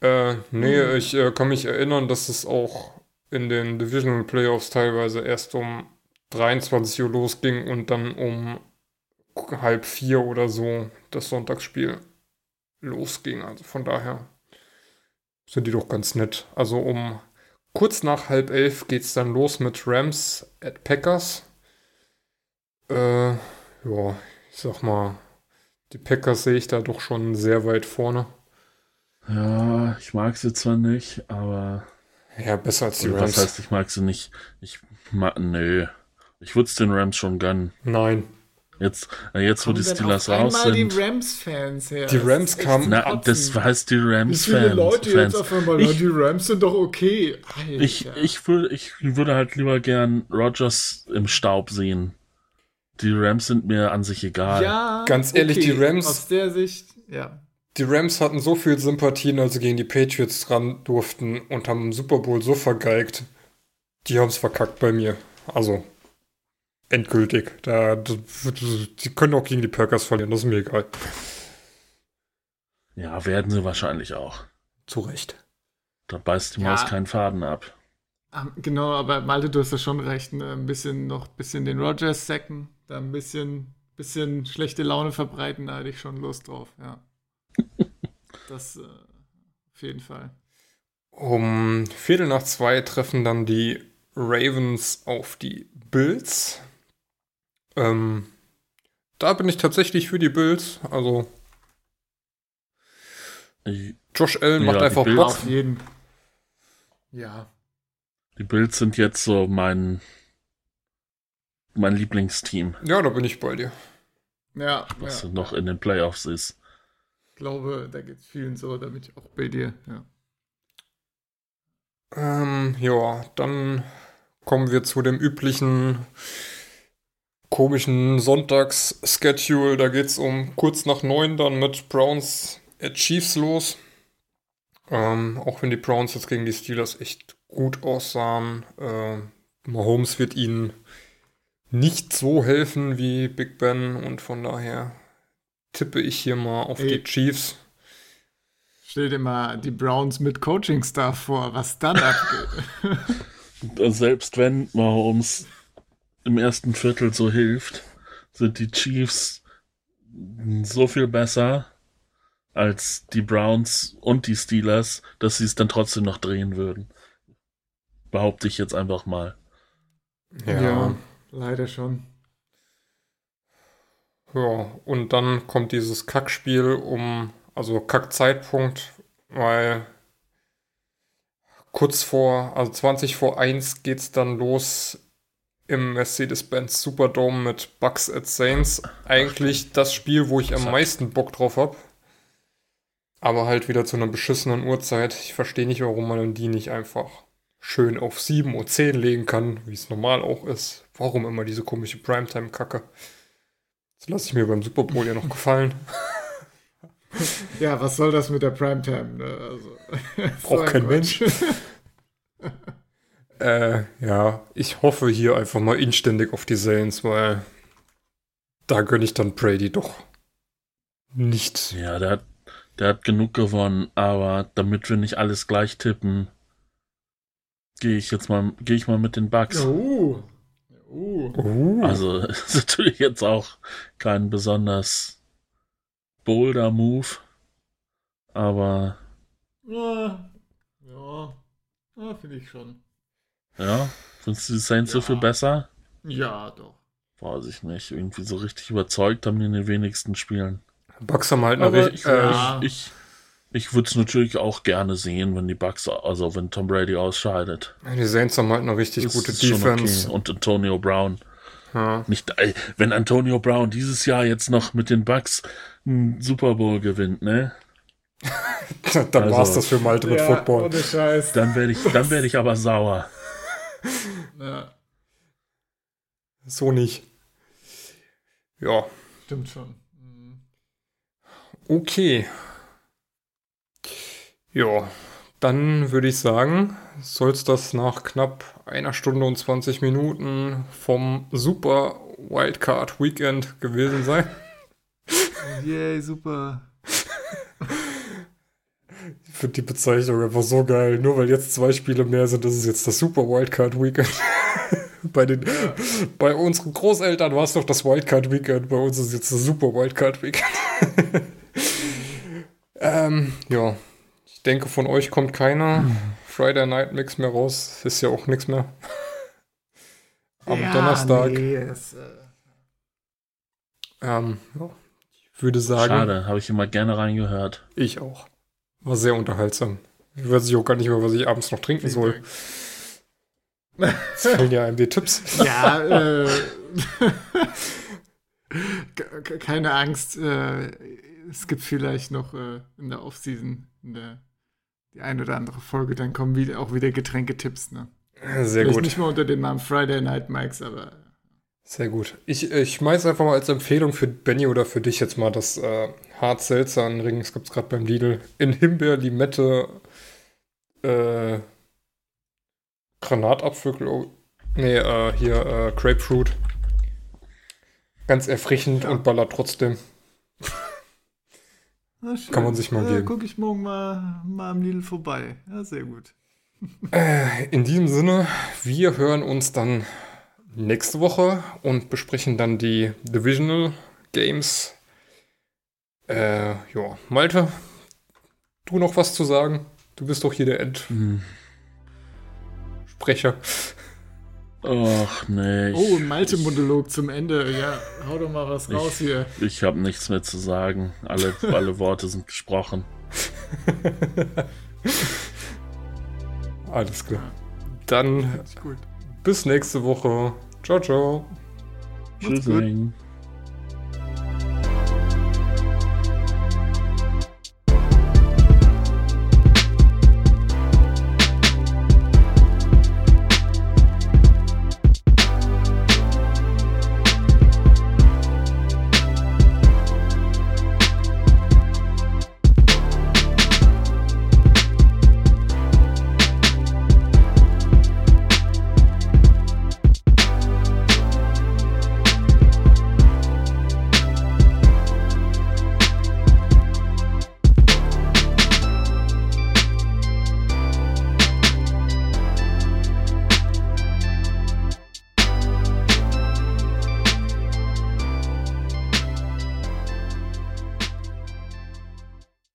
Äh, nee, ich äh, kann mich erinnern, dass es auch in den Divisional Playoffs teilweise erst um 23 Uhr losging und dann um halb vier oder so das Sonntagsspiel losging. Also von daher sind die doch ganz nett. Also um kurz nach halb elf geht's dann los mit Rams at Packers. Äh, ja, ich sag mal, die Packers sehe ich da doch schon sehr weit vorne. Ja, ich mag sie zwar nicht, aber. Ja, besser als die Oder Rams. heißt, ich mag sie nicht. Ich mag. Nö. Ich würde es den Rams schon gönnen. Nein. Jetzt, äh, jetzt wo die Steelers raus sind. die Rams-Fans her. Die Das Rams kamen- Na, das heißt die Wie viele Rams-Fans. Leute jetzt Fans. auf einmal, Ich- die Rams sind doch okay. Alter. Ich, ich, würde, ich würde halt lieber gern Rogers im Staub sehen. Die Rams sind mir an sich egal. ja, Ganz ehrlich, die Rams- Aus der Sicht, ja. Die Rams hatten so viel Sympathien, als sie gegen die Patriots ran durften und haben im Super Bowl so vergeigt. Die haben es verkackt bei mir. Also, endgültig. Da, die können auch gegen die Packers verlieren, das ist mir egal. Ja, werden sie wahrscheinlich auch. Zu Recht. Da beißt die Ja. Maus keinen Faden ab. Ah, Genau, aber Malte, du hast ja schon recht. Ne? Ein bisschen noch ein bisschen den Rogers sacken, da ein bisschen, bisschen schlechte Laune verbreiten, da hätte ich schon Lust drauf, ja. Das äh, auf jeden Fall. Um Viertel nach zwei treffen dann die Ravens auf die Bills. Ähm, da bin ich tatsächlich für die Bills. Also, Josh Allen Ja, macht einfach Bock. Auf jeden. Ja. die Bills sind jetzt so mein, mein Lieblingsteam, Ja, da bin ich bei dir. Ja, was ja. noch in den Playoffs ist. Glaube, da geht es vielen so, da bin ich auch bei dir. Ja. Ähm, ja, dann kommen wir zu dem üblichen komischen Sonntags-Schedule. Da geht es um kurz nach neun dann mit Browns at Chiefs los. Ähm, auch wenn die Browns jetzt gegen die Steelers echt gut aussahen. Äh, Mahomes wird ihnen nicht so helfen wie Big Ben und von daher tippe ich hier mal auf Ey. die Chiefs. Stell dir mal die Browns mit Coaching-Staff vor, was dann abgeht. Selbst wenn Mahomes im ersten Viertel so hilft, sind die Chiefs so viel besser als die Browns und die Steelers, dass sie es dann trotzdem noch drehen würden. Behaupte ich jetzt einfach mal. Ja. leider schon. Ja, und dann kommt dieses Kackspiel um, also Kackzeitpunkt, weil kurz vor, also 20 vor 1 geht's dann los im Mercedes-Benz Superdome mit Bucks at Saints. Eigentlich das Spiel, wo ich am meisten Bock drauf habe. Aber halt wieder zu einer beschissenen Uhrzeit. Ich verstehe nicht, warum man die nicht einfach schön auf 7 Uhr 10 legen kann, wie es normal auch ist. Warum immer diese komische Primetime-Kacke? Das lasse ich mir beim Super Bowl ja noch gefallen. Ja, was soll das mit der Primetime? Ne? Also, Braucht kein Mensch. äh, ja, ich hoffe hier einfach mal inständig auf die Saints, weil da gönne ich dann Brady doch nicht. Ja, der hat, der hat genug gewonnen, aber damit wir nicht alles gleich tippen, gehe ich jetzt mal, gehe ich mal mit den Bugs. Oh. Oh. Uh, Also ist natürlich jetzt auch kein besonders bolder Move, aber Ja, ja, ja finde ich schon. ja, findest du die Saints so Ja. viel besser? Ja, doch. Weiß ich nicht. Irgendwie so richtig überzeugt haben die in den wenigsten Spielen. Bucks haben halt Aber richtig. ich, Äh, ja. ich, ich, ich würde es natürlich auch gerne sehen, wenn die Bucks, also wenn Tom Brady ausscheidet. die Saints haben halt eine richtig Das gute Defense. Okay. Und Antonio Brown. Ja. Nicht, wenn Antonio Brown dieses Jahr jetzt noch mit den Bucks einen Super Bowl gewinnt, ne? dann Also- war's das für Malte mit Football. ohne Scheiß. Dann werde ich, dann werde ich aber sauer. Ja, So nicht. Ja, stimmt schon. Mhm. okay. Ja, dann würde ich sagen, soll es das nach knapp einer Stunde und 20 Minuten vom Super Wildcard Weekend gewesen sein. Yay, super. Ich finde die Bezeichnung einfach so geil. Nur weil jetzt zwei Spiele mehr sind, ist es jetzt das Super Wildcard Weekend. bei, den, bei unseren Großeltern war es doch das Wildcard Weekend. Bei uns ist es jetzt das Super Wildcard Weekend. ähm, ja, ich denke, von euch kommt keiner Friday Night Mix mehr raus. Ist ja auch nichts mehr. Am ja, Donnerstag. Nee, es, äh, Ähm, ja, ich würde sagen, Schade, habe ich immer gerne reingehört. ich auch. War sehr unterhaltsam. Ich weiß ich auch gar nicht mehr, was ich abends noch trinken soll. Es fehlen ja einem die Tipps. ja, äh, ke- ke- keine Angst. Äh, es gibt vielleicht noch äh, in der Offseason in der, die ein oder andere Folge, dann kommen wieder, auch wieder Getränketipps. Ne? Sehr Vielleicht gut. nicht mal unter dem Namen Friday Night Mikes, aber Sehr gut. Ich, ich schmeiß einfach mal als Empfehlung für Benny oder für dich jetzt mal das äh, Hart Seltzer an Ring. Das gibt es gerade beim Lidl. In Himbeer, Limette, äh, Granatapfel, glaub- nee, äh, hier äh, Grapefruit. Ganz erfrischend Ja. und ballert trotzdem. Schön. Kann man sich mal äh, geben. Gucke ich morgen mal, mal am Lidl vorbei. Ja, sehr gut. Äh, in diesem Sinne, wir hören uns dann nächste Woche und besprechen dann die Divisional Games. Äh, ja, Malte, du noch was zu sagen? Du bist doch hier der Endsprecher. Hm. Och, nee. Ich, Oh, ein Malte-Monolog zum Ende. Ja, hau doch mal was raus hier. ich habe nichts mehr zu sagen. Alle, alle Worte sind gesprochen. Alles klar. Dann bis nächste Woche. Ciao, ciao. Tschüss.